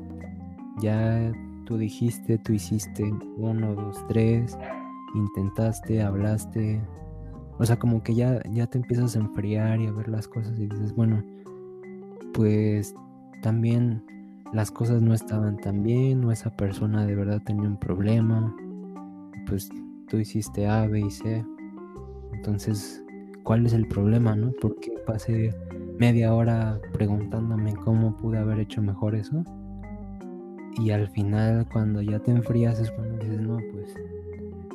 ya tú dijiste, tú hiciste, uno, dos, tres, intentaste, hablaste. O sea, como que ya, ya te empiezas a enfriar y a ver las cosas y dices, bueno, pues también las cosas no estaban tan bien, o esa persona de verdad tenía un problema. Pues tú hiciste A, B y C. Entonces, ¿cuál es el problema, no? ¿Por qué pasé media hora preguntándome cómo pude haber hecho mejor eso? Y al final cuando ya te enfrías es cuando dices, no, pues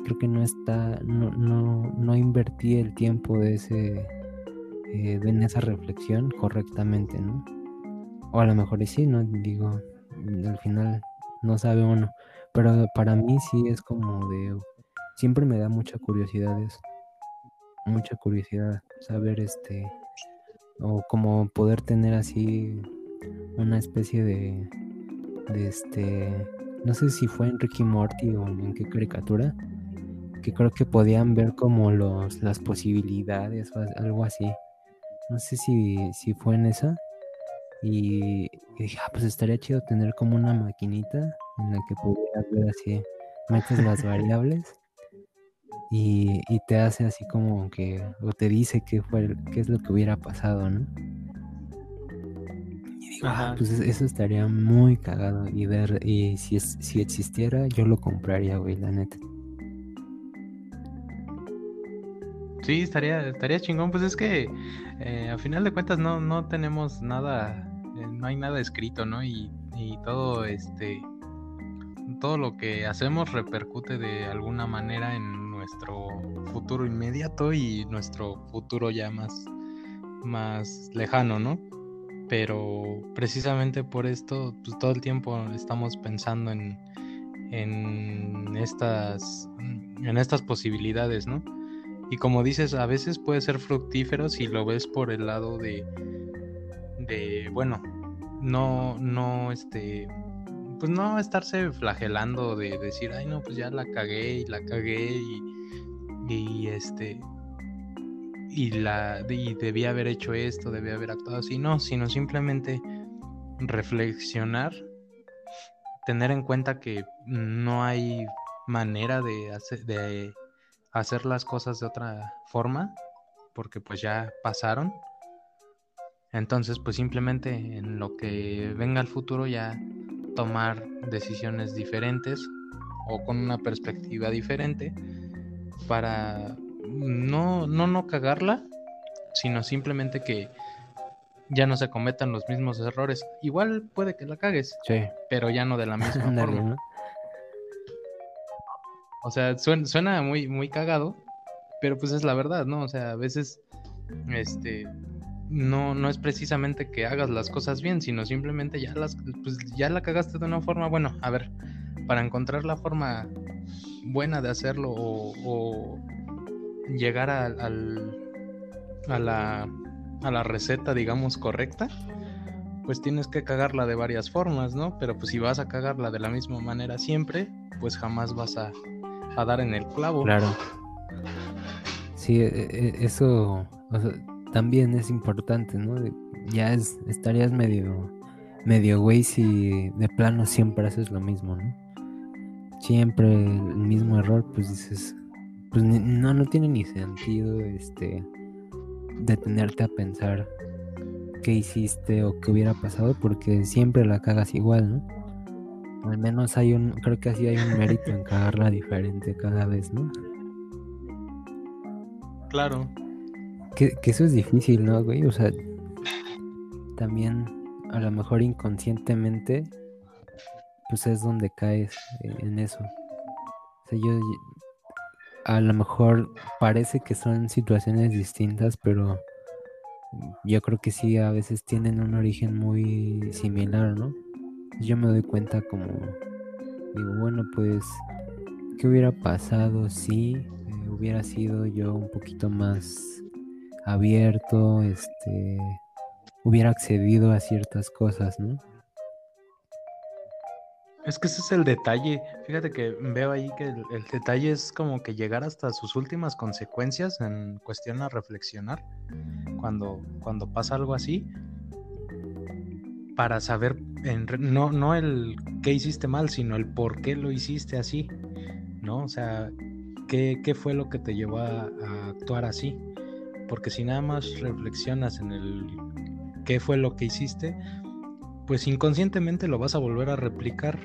creo que no está, no, no, no invertí el tiempo de ese, eh, en esa reflexión correctamente, ¿no? O a lo mejor sí, ¿no? Digo, al final no sabe uno, pero para mí sí es como de, siempre me da mucha curiosidad eso, mucha curiosidad saber este, o como poder tener así una especie de de este, no sé si fue en Ricky Morty o en qué caricatura, que creo que podían ver como los, las posibilidades o algo así. No sé si, si fue en esa. Y, dije, ah, pues estaría chido tener como una maquinita en la que pudieras ver así, metes las variables y, y, te hace así como que, o te dice qué fue, qué es lo que hubiera pasado, ¿no? Pues eso estaría muy cagado. Y ver, y si, es, si existiera, yo lo compraría, güey, la neta.
Sí, estaría, estaría chingón. Pues es que eh, a final de cuentas no, no tenemos nada, eh, no hay nada escrito, ¿no? Y, y todo este todo lo que hacemos repercute de alguna manera en nuestro futuro inmediato y nuestro futuro ya más, más lejano, ¿no? Pero precisamente por esto, pues todo el tiempo estamos pensando en, en, estas, en estas posibilidades, ¿no? Y como dices, a veces puede ser fructífero si lo ves por el lado de, de bueno, no, no, este, pues no estarse flagelando de decir, ay no, pues ya la cagué y la cagué y, y este y la y debía haber hecho esto, debía haber actuado así, no, sino simplemente reflexionar, tener en cuenta que no hay manera de hacer, de hacer las cosas de otra forma, porque pues ya pasaron. Entonces, pues simplemente en lo que venga al futuro ya tomar decisiones diferentes o con una perspectiva diferente para no, no, no cagarla, sino simplemente que ya no se cometan los mismos errores. Igual puede que la cagues, pero ya no de la misma forma. O sea, suena, muy, muy cagado, pero pues es la verdad, ¿no? O sea, a veces, este, no, no es precisamente que hagas las cosas bien, sino simplemente ya las, pues ya la cagaste de una forma, bueno, a ver, para encontrar la forma buena de hacerlo o, llegar al, a, la, a la receta, digamos, correcta, pues tienes que cagarla de varias formas, ¿no? Pero pues si vas a cagarla de la misma manera siempre, pues jamás vas a, a dar en el clavo.
Claro. Sí, e, e, eso también es importante, ¿no? Ya es, estarías medio, medio güey si de plano siempre haces lo mismo, ¿no? Siempre el mismo error, pues dices, pues no, no tiene ni sentido, este, detenerte a pensar qué hiciste o qué hubiera pasado porque siempre la cagas igual, ¿no? Al menos hay un, creo que así hay un mérito en cagarla diferente cada vez, ¿no?
Claro.
Que, eso es difícil, ¿no, güey? O sea, también a lo mejor inconscientemente, pues es donde caes en eso. O sea, yo, a lo mejor parece que son situaciones distintas, pero yo creo que sí, a veces tienen un origen muy similar, ¿no? yo me doy cuenta como, digo, bueno, pues, ¿qué hubiera pasado si eh, hubiera sido yo un poquito más abierto, este, hubiera accedido a ciertas cosas, ¿no?
Es que ese es el detalle. Fíjate que veo ahí que el, detalle es como que llegar hasta sus últimas consecuencias en cuestión a reflexionar cuando, cuando pasa algo así para saber no, no el qué hiciste mal, sino el por qué lo hiciste así, ¿no? O sea, qué, qué fue lo que te llevó a, actuar así. Porque si nada más reflexionas en el qué fue lo que hiciste, pues inconscientemente lo vas a volver a replicar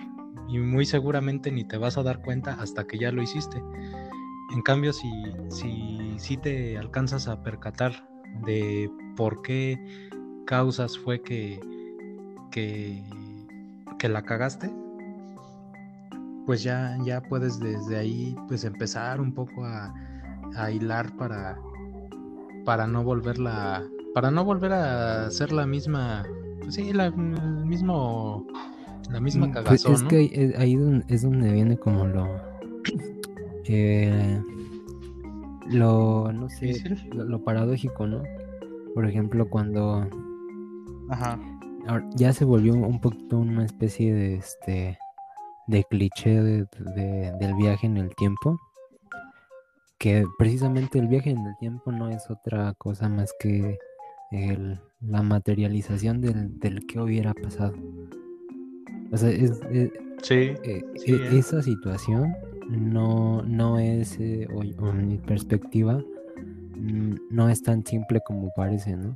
y muy seguramente ni te vas a dar cuenta hasta que ya lo hiciste. En cambio, si, si, si te alcanzas a percatar de por qué causas fue que, que, que la cagaste, pues ya, ya puedes desde ahí pues empezar un poco a, hilar para, para no volverla, para no volver a ser la misma, pues sí, la, el mismo, la misma mm, pues
cagazón, es que ahí es donde viene como lo, eh, lo, no sé, lo, lo, paradójico, ¿no? Por ejemplo, cuando,
Ajá.
ya se volvió un poquito una especie de este de cliché del viaje en el tiempo que precisamente el viaje en el tiempo no es otra cosa más que la materialización del, del que hubiera pasado o sea es,
sí,
eh, e, esa situación no no es eh, o, mi perspectiva mm, no es tan simple como parece no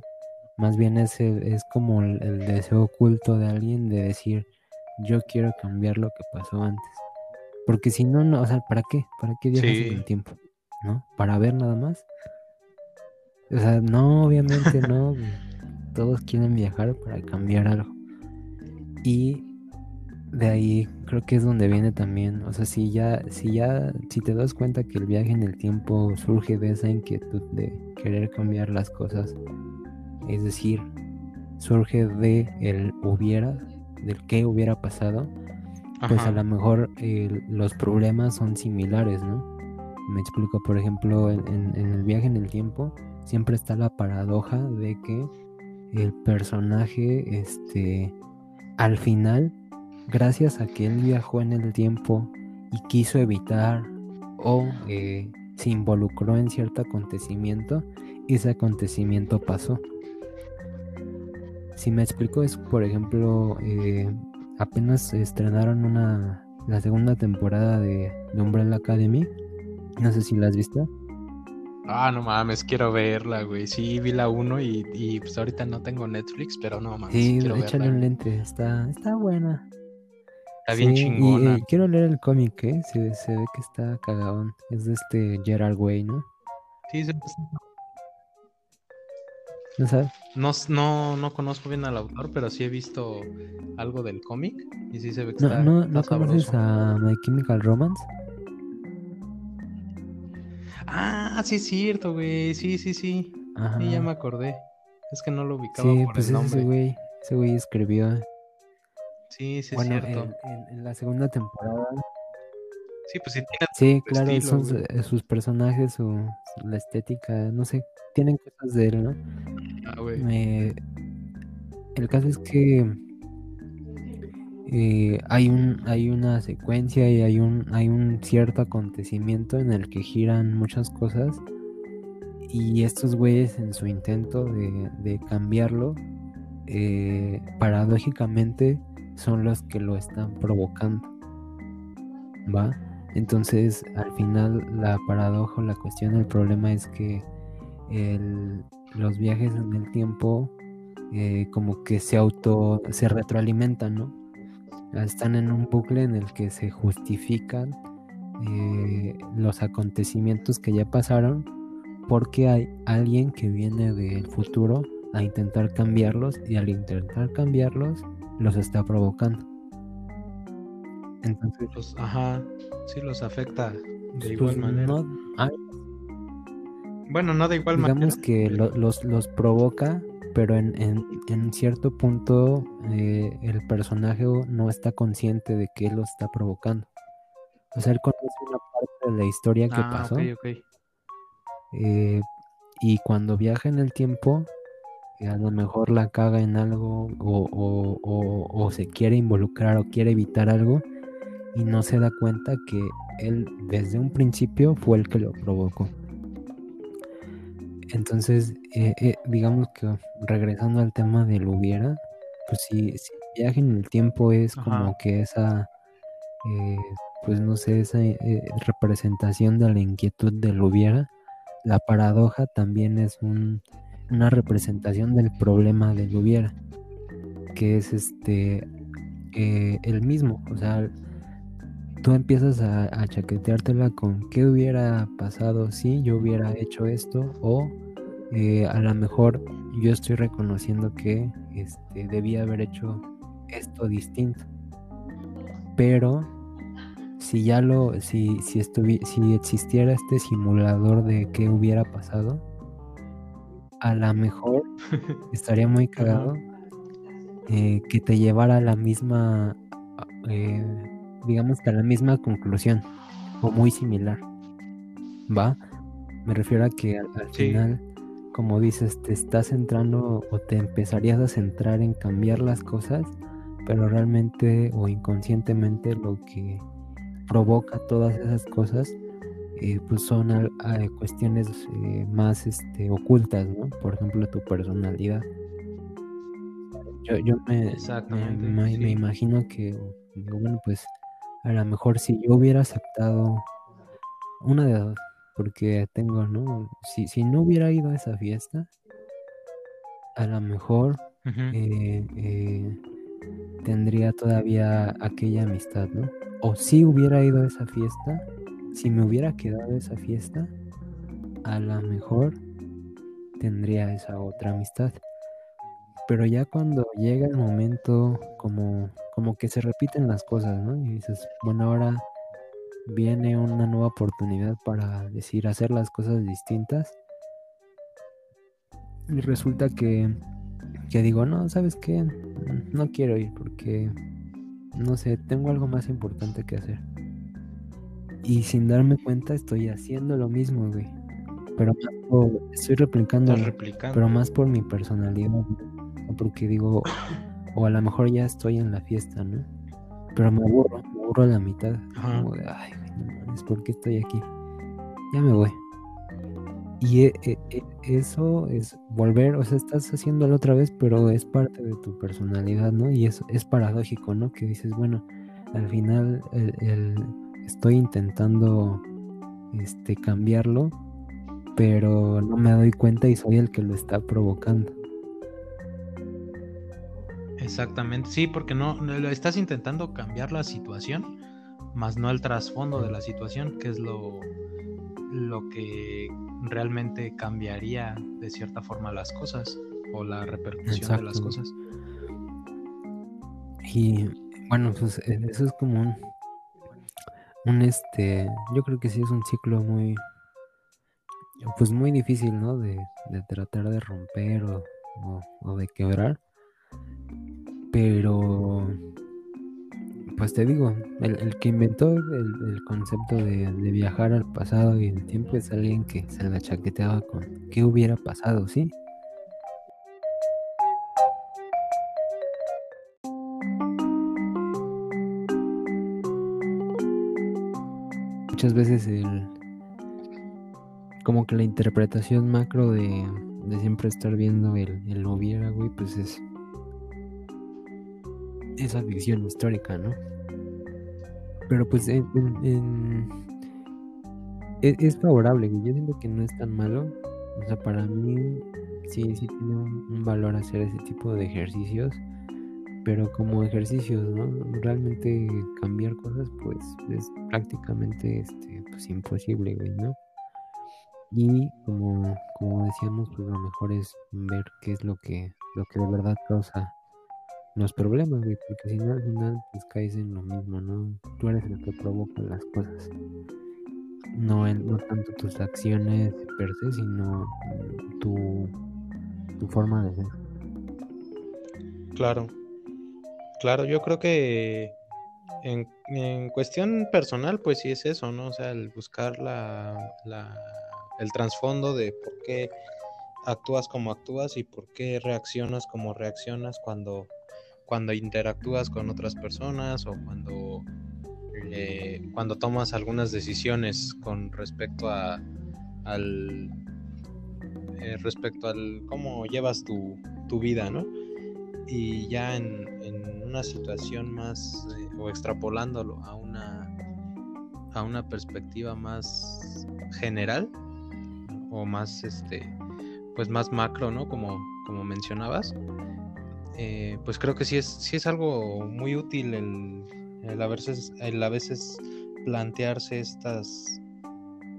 más bien es, es como el, deseo oculto de alguien de decir, yo quiero cambiar lo que pasó antes. Porque si no, no, o sea, ¿para qué? ¿Para qué viajas en el tiempo? ¿No? ¿Para ver nada más? O sea, no, obviamente no. Todos quieren viajar para cambiar algo. Y de ahí creo que es donde viene también. O sea, si ya, si ya, si te das cuenta que el viaje en el tiempo surge de esa inquietud de querer cambiar las cosas es decir, surge de el hubiera, del qué hubiera pasado, pues a lo mejor los problemas son similares, ¿no? Me explico, por ejemplo, en, el viaje en el tiempo siempre está la paradoja de que el personaje, este, al final gracias a que él viajó en el tiempo y quiso evitar o eh, se involucró en cierto acontecimiento, ese acontecimiento pasó. Si me explico es, por ejemplo, eh, apenas estrenaron una la segunda temporada de, de Umbrella Academy. No sé si la has visto.
Ah, no mames, quiero verla, güey. Sí, vi la 1 y, y, pues ahorita no tengo Netflix, pero no mames.
Sí, échale un lente, está, está buena.
Está bien chingona.
Y, quiero leer el cómic, ¿eh? Se, se, ve que está cagadón. Es de este Gerard Way, ¿no?
Sí, se...
¿No sabes?
No, no, no conozco bien al autor, pero sí he visto algo del cómic y sí se ve que
no,
está,
¿No,
está
¿no conoces a My Chemical Romance?
Ah, sí es cierto, güey. Sí, sí, sí.
Ajá.
Sí, ya me acordé. Es que no lo ubicaba
Sí,
por
pues
el nombre.
ese güey. Ese güey escribió.
Sí, sí es
bueno,
cierto.
en, en- en la segunda temporada.
Sí, pues sí tiene
Sí, claro,
estilo,
son
güey.
su- sus personajes, su, la estética, no sé, tienen cosas de él, ¿no?
Ah, güey.
El caso es que eh, hay un hay una secuencia y hay un hay un cierto acontecimiento en el que giran muchas cosas y estos güeyes en su intento de, de cambiarlo eh, paradójicamente son los que lo están provocando va entonces al final la paradoja la cuestión el problema es que los viajes en el tiempo eh, como que se auto se retroalimentan no están en un bucle en el que se justifican eh, los acontecimientos que ya pasaron porque hay alguien que viene del futuro a intentar cambiarlos y al intentar cambiarlos los está provocando. Entonces,
Los- ajá, sí los afecta de
pues,
igual manera.
no, hay-
Bueno, no de igual
digamos
manera.
que lo- los, los provoca, pero en, en- en cierto punto eh, el personaje no está consciente de que él lo está provocando. O sea, él conoce una parte de la historia que
ah,
pasó.
ok, ok.
eh, y cuando viaja en el tiempo, eh, a lo mejor la caga en algo o, o- o- o se quiere involucrar o quiere evitar algo y no se da cuenta que él desde un principio fue el que lo provocó. Entonces, eh, eh, digamos que regresando al tema del hubiera, pues si, si viaje en el tiempo es
Ajá.
como que esa, eh, pues no sé, esa representación de la inquietud del hubiera, la paradoja también es un- una representación del problema del hubiera, que es este eh, el mismo, o sea, tú empiezas a, a chaqueteártela con qué hubiera pasado si yo hubiera hecho esto o eh, a lo mejor yo estoy reconociendo que este, debía haber hecho esto distinto. Pero si ya lo si si si existiera este simulador de qué hubiera pasado a lo mejor estaría muy cagado eh, que te llevara a la misma eh, digamos que a la misma conclusión o muy similar va me refiero a que al, al
Sí.
final como dices te estás centrando o te empezarías a centrar en cambiar las cosas pero realmente o inconscientemente lo que provoca todas esas cosas eh, pues son a- cuestiones eh, más este, ocultas, ¿no? Por ejemplo, tu personalidad. Yo, yo me, me,
Exactamente,
me- me
sí.
imagino que, bueno, pues a lo mejor si yo hubiera aceptado una de dos, porque tengo, ¿no? Si, si no hubiera ido a esa fiesta, a lo mejor eh, eh, tendría todavía aquella amistad, ¿no? O si hubiera ido a esa fiesta, si me hubiera quedado esa fiesta, a lo mejor tendría esa otra amistad. Pero ya cuando llega el momento, como, como que se repiten las cosas, ¿no? Y dices, bueno, ahora viene una nueva oportunidad para decir, hacer las cosas distintas. Y resulta que, que digo, no, ¿sabes qué? No quiero ir porque, no sé, tengo algo más importante que hacer. Y sin darme cuenta estoy haciendo lo mismo, güey. Pero más por- estoy replicando, pero más por mi personalidad. ¿no? Porque digo, o a lo mejor ya estoy en la fiesta, ¿no? pero me aburro, me aburro a la mitad. Como de, ay, no ¿por qué estoy aquí? Ya me voy. Y e, e, e, eso es volver, o sea, estás haciéndolo otra vez, pero es parte de tu personalidad, ¿no? Y eso es paradójico, ¿no? Que dices, bueno, al final el, estoy intentando este, cambiarlo, pero no me doy cuenta y soy el que lo está provocando.
Exactamente, sí, porque no, estás intentando cambiar la situación, más no el trasfondo de la situación, que es lo, lo que realmente cambiaría de cierta forma las cosas o la repercusión de las cosas.
Y bueno, pues e, eso es como un, un este, yo creo que sí es un ciclo muy, pues muy difícil, ¿no? De, tratar de romper o de quebrar. Pero pues te digo, el, que inventó el, concepto de, viajar al pasado y el tiempo es alguien que se la chaqueteaba con qué hubiera pasado, ¿sí? Muchas veces el como que la interpretación macro de, siempre estar viendo el, el hubiera, güey, pues es esa ficción histórica, ¿no? Pero pues en, e, es, favorable, yo siento que no es tan malo. O sea, para mí sí, sí tiene un, valor hacer ese tipo de ejercicios, pero como ejercicios, ¿no? Realmente cambiar cosas, pues es prácticamente este, pues, imposible, güey, ¿no? Y como, como decíamos, pues lo mejor es ver qué es lo que, lo que de verdad causa los problemas, güey, porque si no al final pues caes en lo mismo, ¿no? Tú eres el que provoca las cosas. No, no tanto tus acciones per se, sino tu, tu forma de ser.
Claro, claro, yo creo que en, en, cuestión personal, pues sí es eso, ¿no? O sea, el buscar la, la, el trasfondo de por qué actúas como actúas y por qué reaccionas como reaccionas cuando cuando interactúas con otras personas o cuando, eh, cuando tomas algunas decisiones con respecto a al eh, respecto al cómo llevas tu, vida, ¿no? Y ya en, una situación más eh, o extrapolándolo a una a una perspectiva más general o más este pues más macro, ¿no? Como, como mencionabas, eh, pues creo que sí es, sí es algo muy útil el, a, veces, a veces plantearse estas,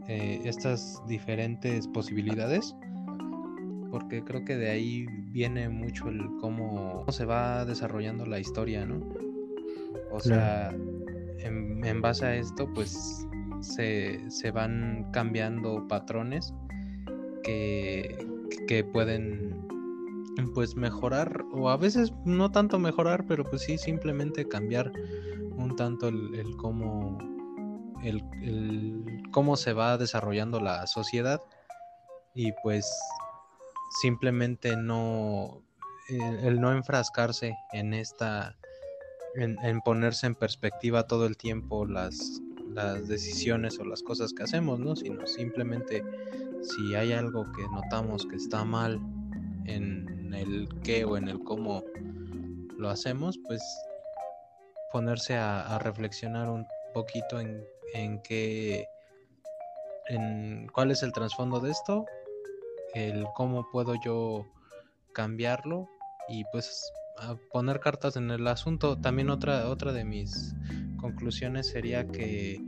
eh, estas diferentes posibilidades, porque creo que de ahí viene mucho el cómo se va desarrollando la historia, ¿no? O sea, en, base a esto, pues se, se van cambiando patrones que, que pueden pues mejorar o a veces no tanto mejorar pero pues sí simplemente cambiar un tanto el, cómo el, cómo se va desarrollando la sociedad y pues simplemente no el, no enfrascarse en esta en, ponerse en perspectiva todo el tiempo las las decisiones o las cosas que hacemos, ¿no? Sino simplemente si hay algo que notamos que está mal en el qué o en el cómo lo hacemos, pues ponerse a, reflexionar un poquito en, en qué, en cuál es el trasfondo de esto, el cómo puedo yo cambiarlo y pues poner cartas en el asunto. También otra, otra de mis conclusiones sería que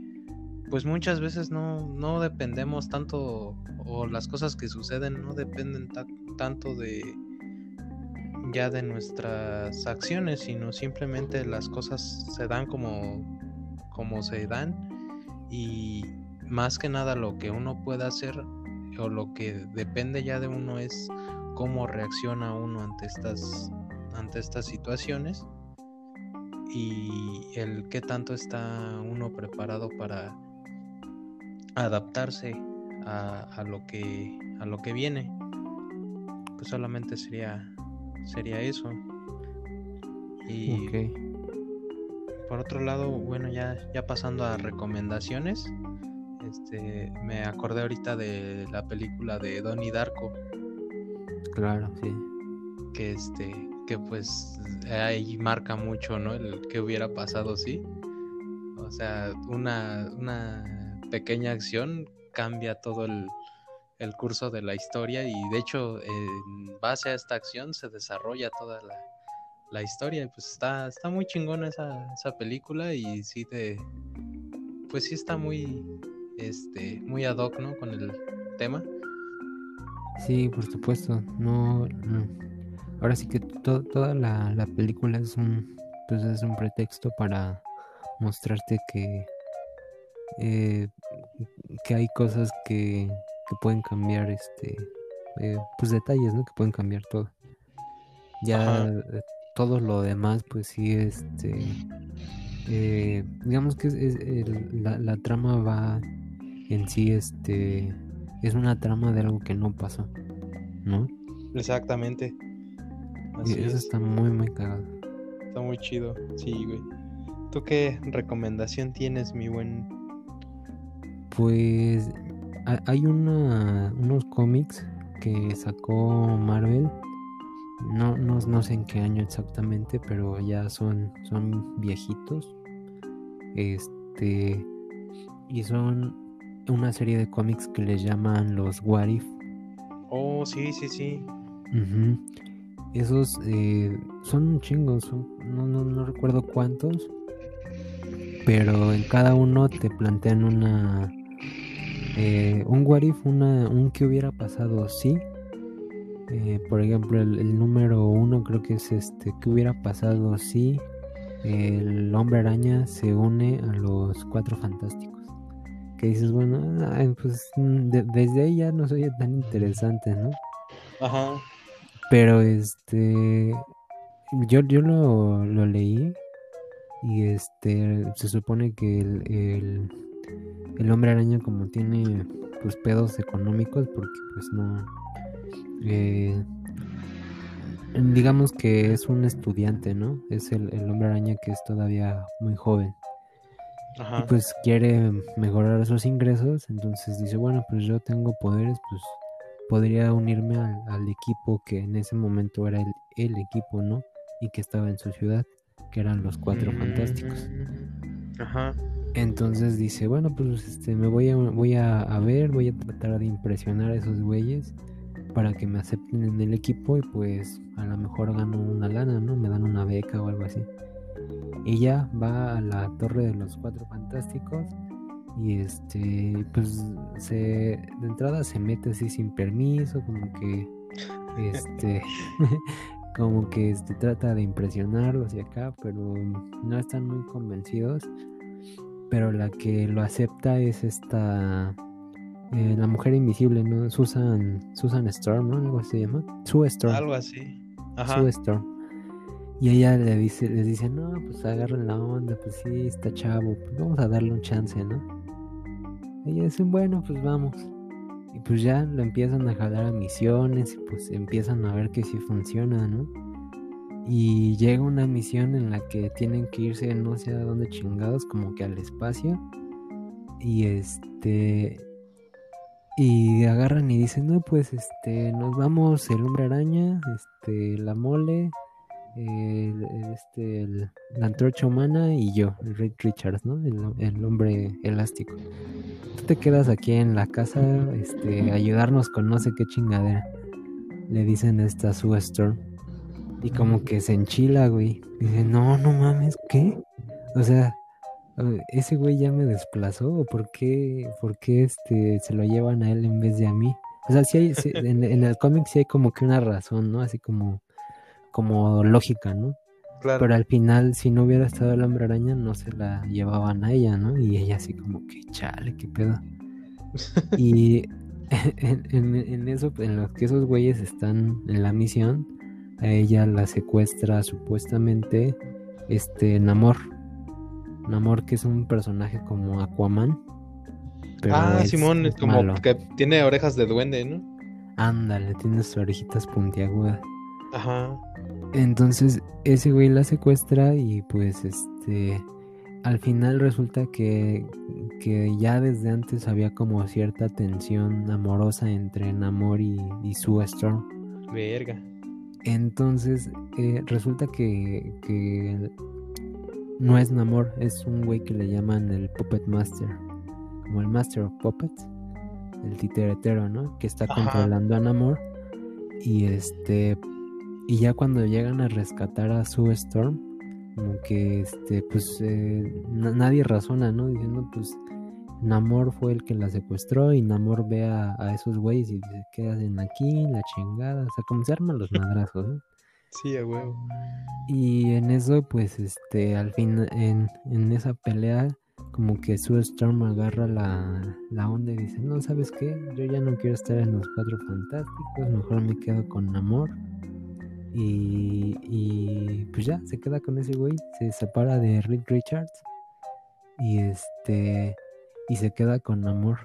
pues muchas veces no, no dependemos tanto o las cosas que suceden no dependen tanto de ya de nuestras acciones, sino simplemente las cosas se dan como, como se dan y más que nada lo que uno puede hacer o lo que depende ya de uno es cómo reacciona uno ante estas ante estas situaciones y el qué tanto está uno preparado para adaptarse a, a lo que a lo que viene pues solamente sería sería eso. Y por otro lado, bueno, ya, ya pasando a recomendaciones, este, me acordé ahorita de la película de Donnie Darko.
Claro, sí.
Que este, que pues ahí marca mucho, ¿no? El que hubiera pasado, sí. O sea, una, una pequeña acción cambia todo el, el curso de la historia y de hecho en base a esta acción se desarrolla toda la, la historia. Pues está, está muy chingona esa, esa película y sí te, pues sí está muy, este, muy ad hoc, ¿no? Con el tema.
Sí, por supuesto. No, ahora sí que toda la, la, película es un, pues es un pretexto para mostrarte que, eh, que hay cosas que, que pueden cambiar, este, eh, pues detalles, ¿no? Que pueden cambiar todo. Ya eh, todo lo demás, pues sí, este, digamos que es, la, la trama va en sí este es una trama de algo que no pasó, ¿no?
Exactamente.
Así y eso está muy muy cagado.
Está muy chido, sí, güey. ¿Tú qué recomendación tienes, mi buen?
Pues hay una, unos cómics que sacó Marvel. No, no, no sé en qué año exactamente, pero ya son, son viejitos. Este. Y son una serie de cómics que les llaman los What If.
Oh, sí, sí, sí.
Esos eh, son chingos, no, no, no recuerdo cuántos, pero en cada uno te plantean una... Eh, un what if, una, un que hubiera pasado, sí. Eh, por ejemplo, el, el, número uno creo que es este, que hubiera pasado si el hombre araña se une a los cuatro fantásticos que dices, bueno, pues mm, desde ahí ya no soy tan interesante, ¿no?
Ajá.
Pero este, yo, yo lo, lo leí y este, se supone que el, el, hombre araña como tiene pues pedos económicos porque pues no, eh, digamos que es un estudiante, ¿no? Es el, el hombre araña que es todavía muy joven y pues quiere mejorar sus ingresos, entonces dice, bueno, pues yo tengo poderes, pues podría unirme al, equipo que en ese momento era el, el, equipo, ¿no? Y que estaba en su ciudad, que eran los cuatro fantásticos.
Ajá.
Entonces dice, bueno, pues este, me voy a, voy a, a ver, voy a tratar de impresionar a esos güeyes para que me acepten en el equipo y pues a lo mejor gano una lana, ¿no? Me dan una beca o algo así. Ella va a la Torre de los Cuatro Fantásticos y este pues se de entrada se mete así sin permiso como que este como que este trata de impresionarlos y acá pero no están muy convencidos. Pero la que lo acepta es esta eh, la mujer invisible no Susan Susan Storm no algo así se llama. Sue Storm.
Algo así.
Ajá. Sue Storm y ella le dice, les dice, no, pues agarren la onda, pues sí, está chavo, pues vamos a darle un chance, ¿no? Ella dice, bueno, pues vamos. Y pues ya lo empiezan a jalar a misiones pues empiezan a ver que sí funciona, ¿no? Y llega una misión en la que tienen que irse no sé a dónde chingados, como que al espacio. Y este... Y agarran y dicen, no, pues este, nos vamos el hombre araña, este, la mole, el, este, la antorcha humana y yo, el Rick Richards, ¿no? El, hombre elástico. Tú te quedas aquí en la casa, este, ayudarnos con no sé qué chingadera. Le dicen esta Sue Storm. Y como que se enchila, güey. Dice, no, no mames, ¿qué? O sea, ese güey ya me desplazó, ¿o por qué, por qué este, se lo llevan a él en vez de a mí? O sea, sí hay, en, en, el cómic sí hay como que una razón, ¿no? Así como como lógica, ¿no? Claro. Pero al final, si no hubiera estado el hombre araña, no se la llevaban a ella, ¿no? Y ella así como que, chale, qué pedo. y en, eso, en los que esos güeyes están en la misión, a ella la secuestra supuestamente este Namor. Namor que es un personaje como Aquaman.
ah, Simón, es como que tiene orejas de duende, ¿no?
Ándale, tiene sus orejitas puntiagudas.
Ajá.
Entonces ese güey la secuestra y pues este al final resulta que, que ya desde antes había como cierta tensión amorosa entre Namor y, y Sue Storm.
Verga.
Entonces, eh, resulta que, que no es Namor, es un güey que le llaman el Puppet Master, como el Master of Puppets, el titeretero, ¿no? Que está
Ajá.
controlando a Namor. Y este, y ya cuando llegan a rescatar a Sue Storm, como que este, pues eh, na- nadie razona, ¿no? Diciendo, pues Namor fue el que la secuestró y Namor ve a, a esos güeyes y dice, ¿qué hacen aquí? La chingada, o sea, como se arman los madrazos, ¿no?
Sí, a huevo.
Y en eso, pues, este, al fin, en, en esa pelea, como que Sue Storm agarra la, la onda y dice, no, ¿sabes qué? Yo ya no quiero estar en los Cuatro Fantásticos, mejor me quedo con Namor. Y, y pues ya, se queda con ese güey, se separa de Rick Richards y este, y se queda con Namor.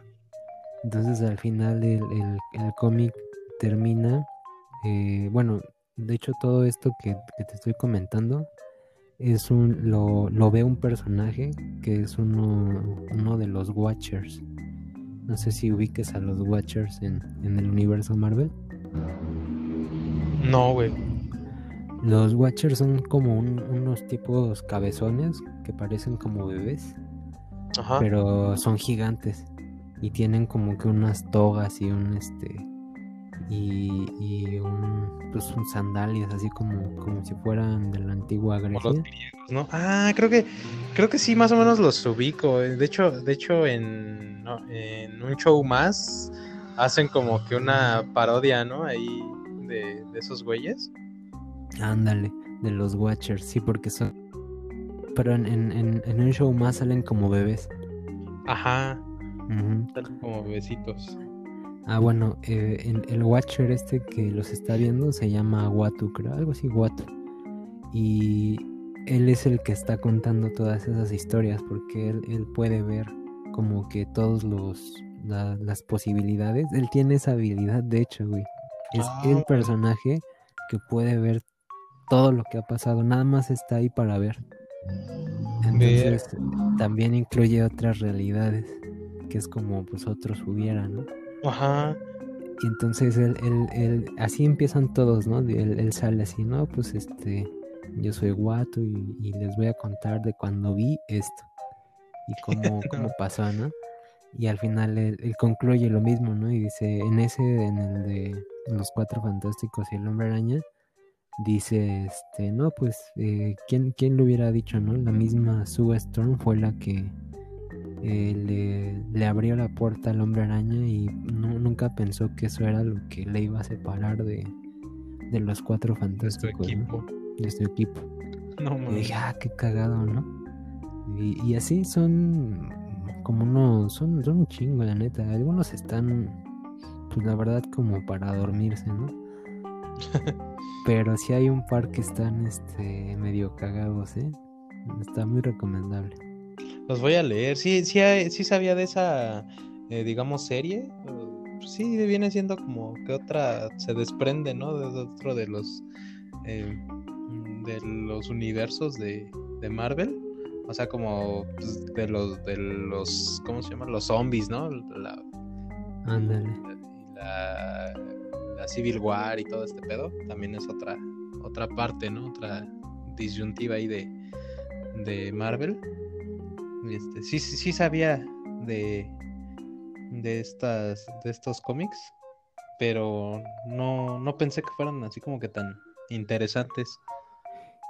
Entonces al final el, el- el cómic termina, eh, bueno, de hecho todo esto que, que te estoy comentando es un lo, lo ve un personaje que es uno, uno de los Watchers. No sé si ubiques a los Watchers en, en el universo Marvel.
No, güey.
Los Watchers son como un- unos tipos cabezones que parecen como bebés,
Ajá.
pero son gigantes y tienen como que unas togas y un este y, y un pues un sandalias así como como si fueran de la antigua
Como
Grecia.
los griegos, ¿no? Ah, creo que creo que sí, más o menos los ubico. De hecho, de hecho en, no, en un show más hacen como que una parodia, ¿no? Ahí de, de esos güeyes.
Ándale, de los Watchers, sí, porque son pero en, en, en, un show más salen como bebés.
Ajá, salen como bebecitos.
Ah, bueno, eh, en- el Watcher este que los está viendo se llama Watu, creo, algo así, Watu. Y él es el que está contando todas esas historias porque él, él puede ver como que todos los la- las posibilidades. Él tiene esa habilidad, de hecho, güey. Es
Ah,
el
órale.
personaje que puede ver todo lo que ha pasado, nada más está ahí para ver. Entonces, también incluye otras realidades, que es como pues otros hubieran, ¿no?
Ajá.
Y entonces él, él, él- así empiezan todos, ¿no? Él, él sale así, ¿no? Pues este, yo soy guato y, y les voy a contar de cuando vi esto y cómo, cómo pasó, ¿no? Y al final él, él concluye lo mismo, ¿no? Y dice, en ese, en el de Los Cuatro Fantásticos y el Hombre Araña, dice, este, no, pues, eh, ¿quién, ¿quién lo hubiera dicho, no? La misma Sue Storm fue la que eh, le, le abrió la puerta al hombre araña y nu- nunca pensó que eso era lo que le iba a separar de, de los cuatro
De su
fantásticos, ¿no?
equipo.
de su equipo.
No
Y dije, ah, qué cagado, ¿no? Y, y así son como unos, son, son un chingo, la neta. Algunos están, pues la verdad, como para dormirse, ¿no? Pero sí hay un par que están, este, medio cagados, ¿eh? Está muy recomendable.
Los voy a leer. Sí, sí, sí sabía de esa, eh, digamos, serie. Pues sí, viene siendo como que otra se desprende, ¿no? De otro de los eh, de los universos de, de Marvel. O sea, como pues, de los de los ¿cómo se llaman? Los zombies, ¿no? La,
Ándale.
la, la Civil War y todo este pedo. También es otra otra parte, ¿no? Otra disyuntiva ahí de de Marvel. Este, sí, sí, sí sabía de, de estas, de estos cómics, pero no, no pensé que fueran así como que tan interesantes.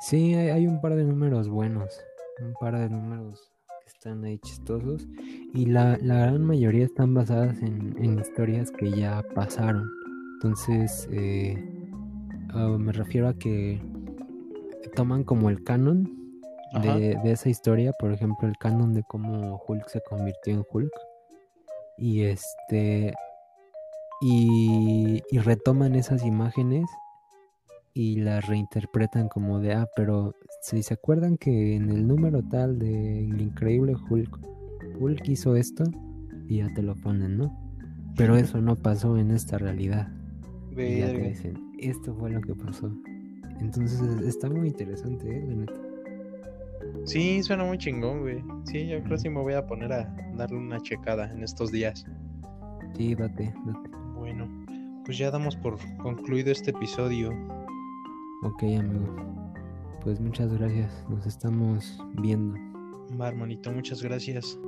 Sí, hay, hay un par de números buenos, un par de números que están ahí chistosos y la, la gran mayoría están basadas en, en historias que ya pasaron. Entonces, eh, ah, me refiero a que toman como el canon de, de esa historia, por ejemplo, el canon de cómo Hulk se convirtió en Hulk. Y este. Y, y retoman esas imágenes y las reinterpretan como de, ah, pero si se acuerdan que en el número tal de El Increíble Hulk, Hulk hizo esto y ya te lo ponen, ¿no? Pero eso no pasó en esta realidad. Y ya te dicen, esto fue lo que pasó. Entonces está muy interesante, ¿eh? La neta.
Sí, suena muy chingón, güey. Sí, yo creo que sí me voy a poner a darle una checada en estos días.
Sí, date, date.
Bueno, pues ya damos por concluido este episodio.
Ok, amigo. Pues muchas gracias. Nos estamos viendo.
Va, hermanito, muchas gracias.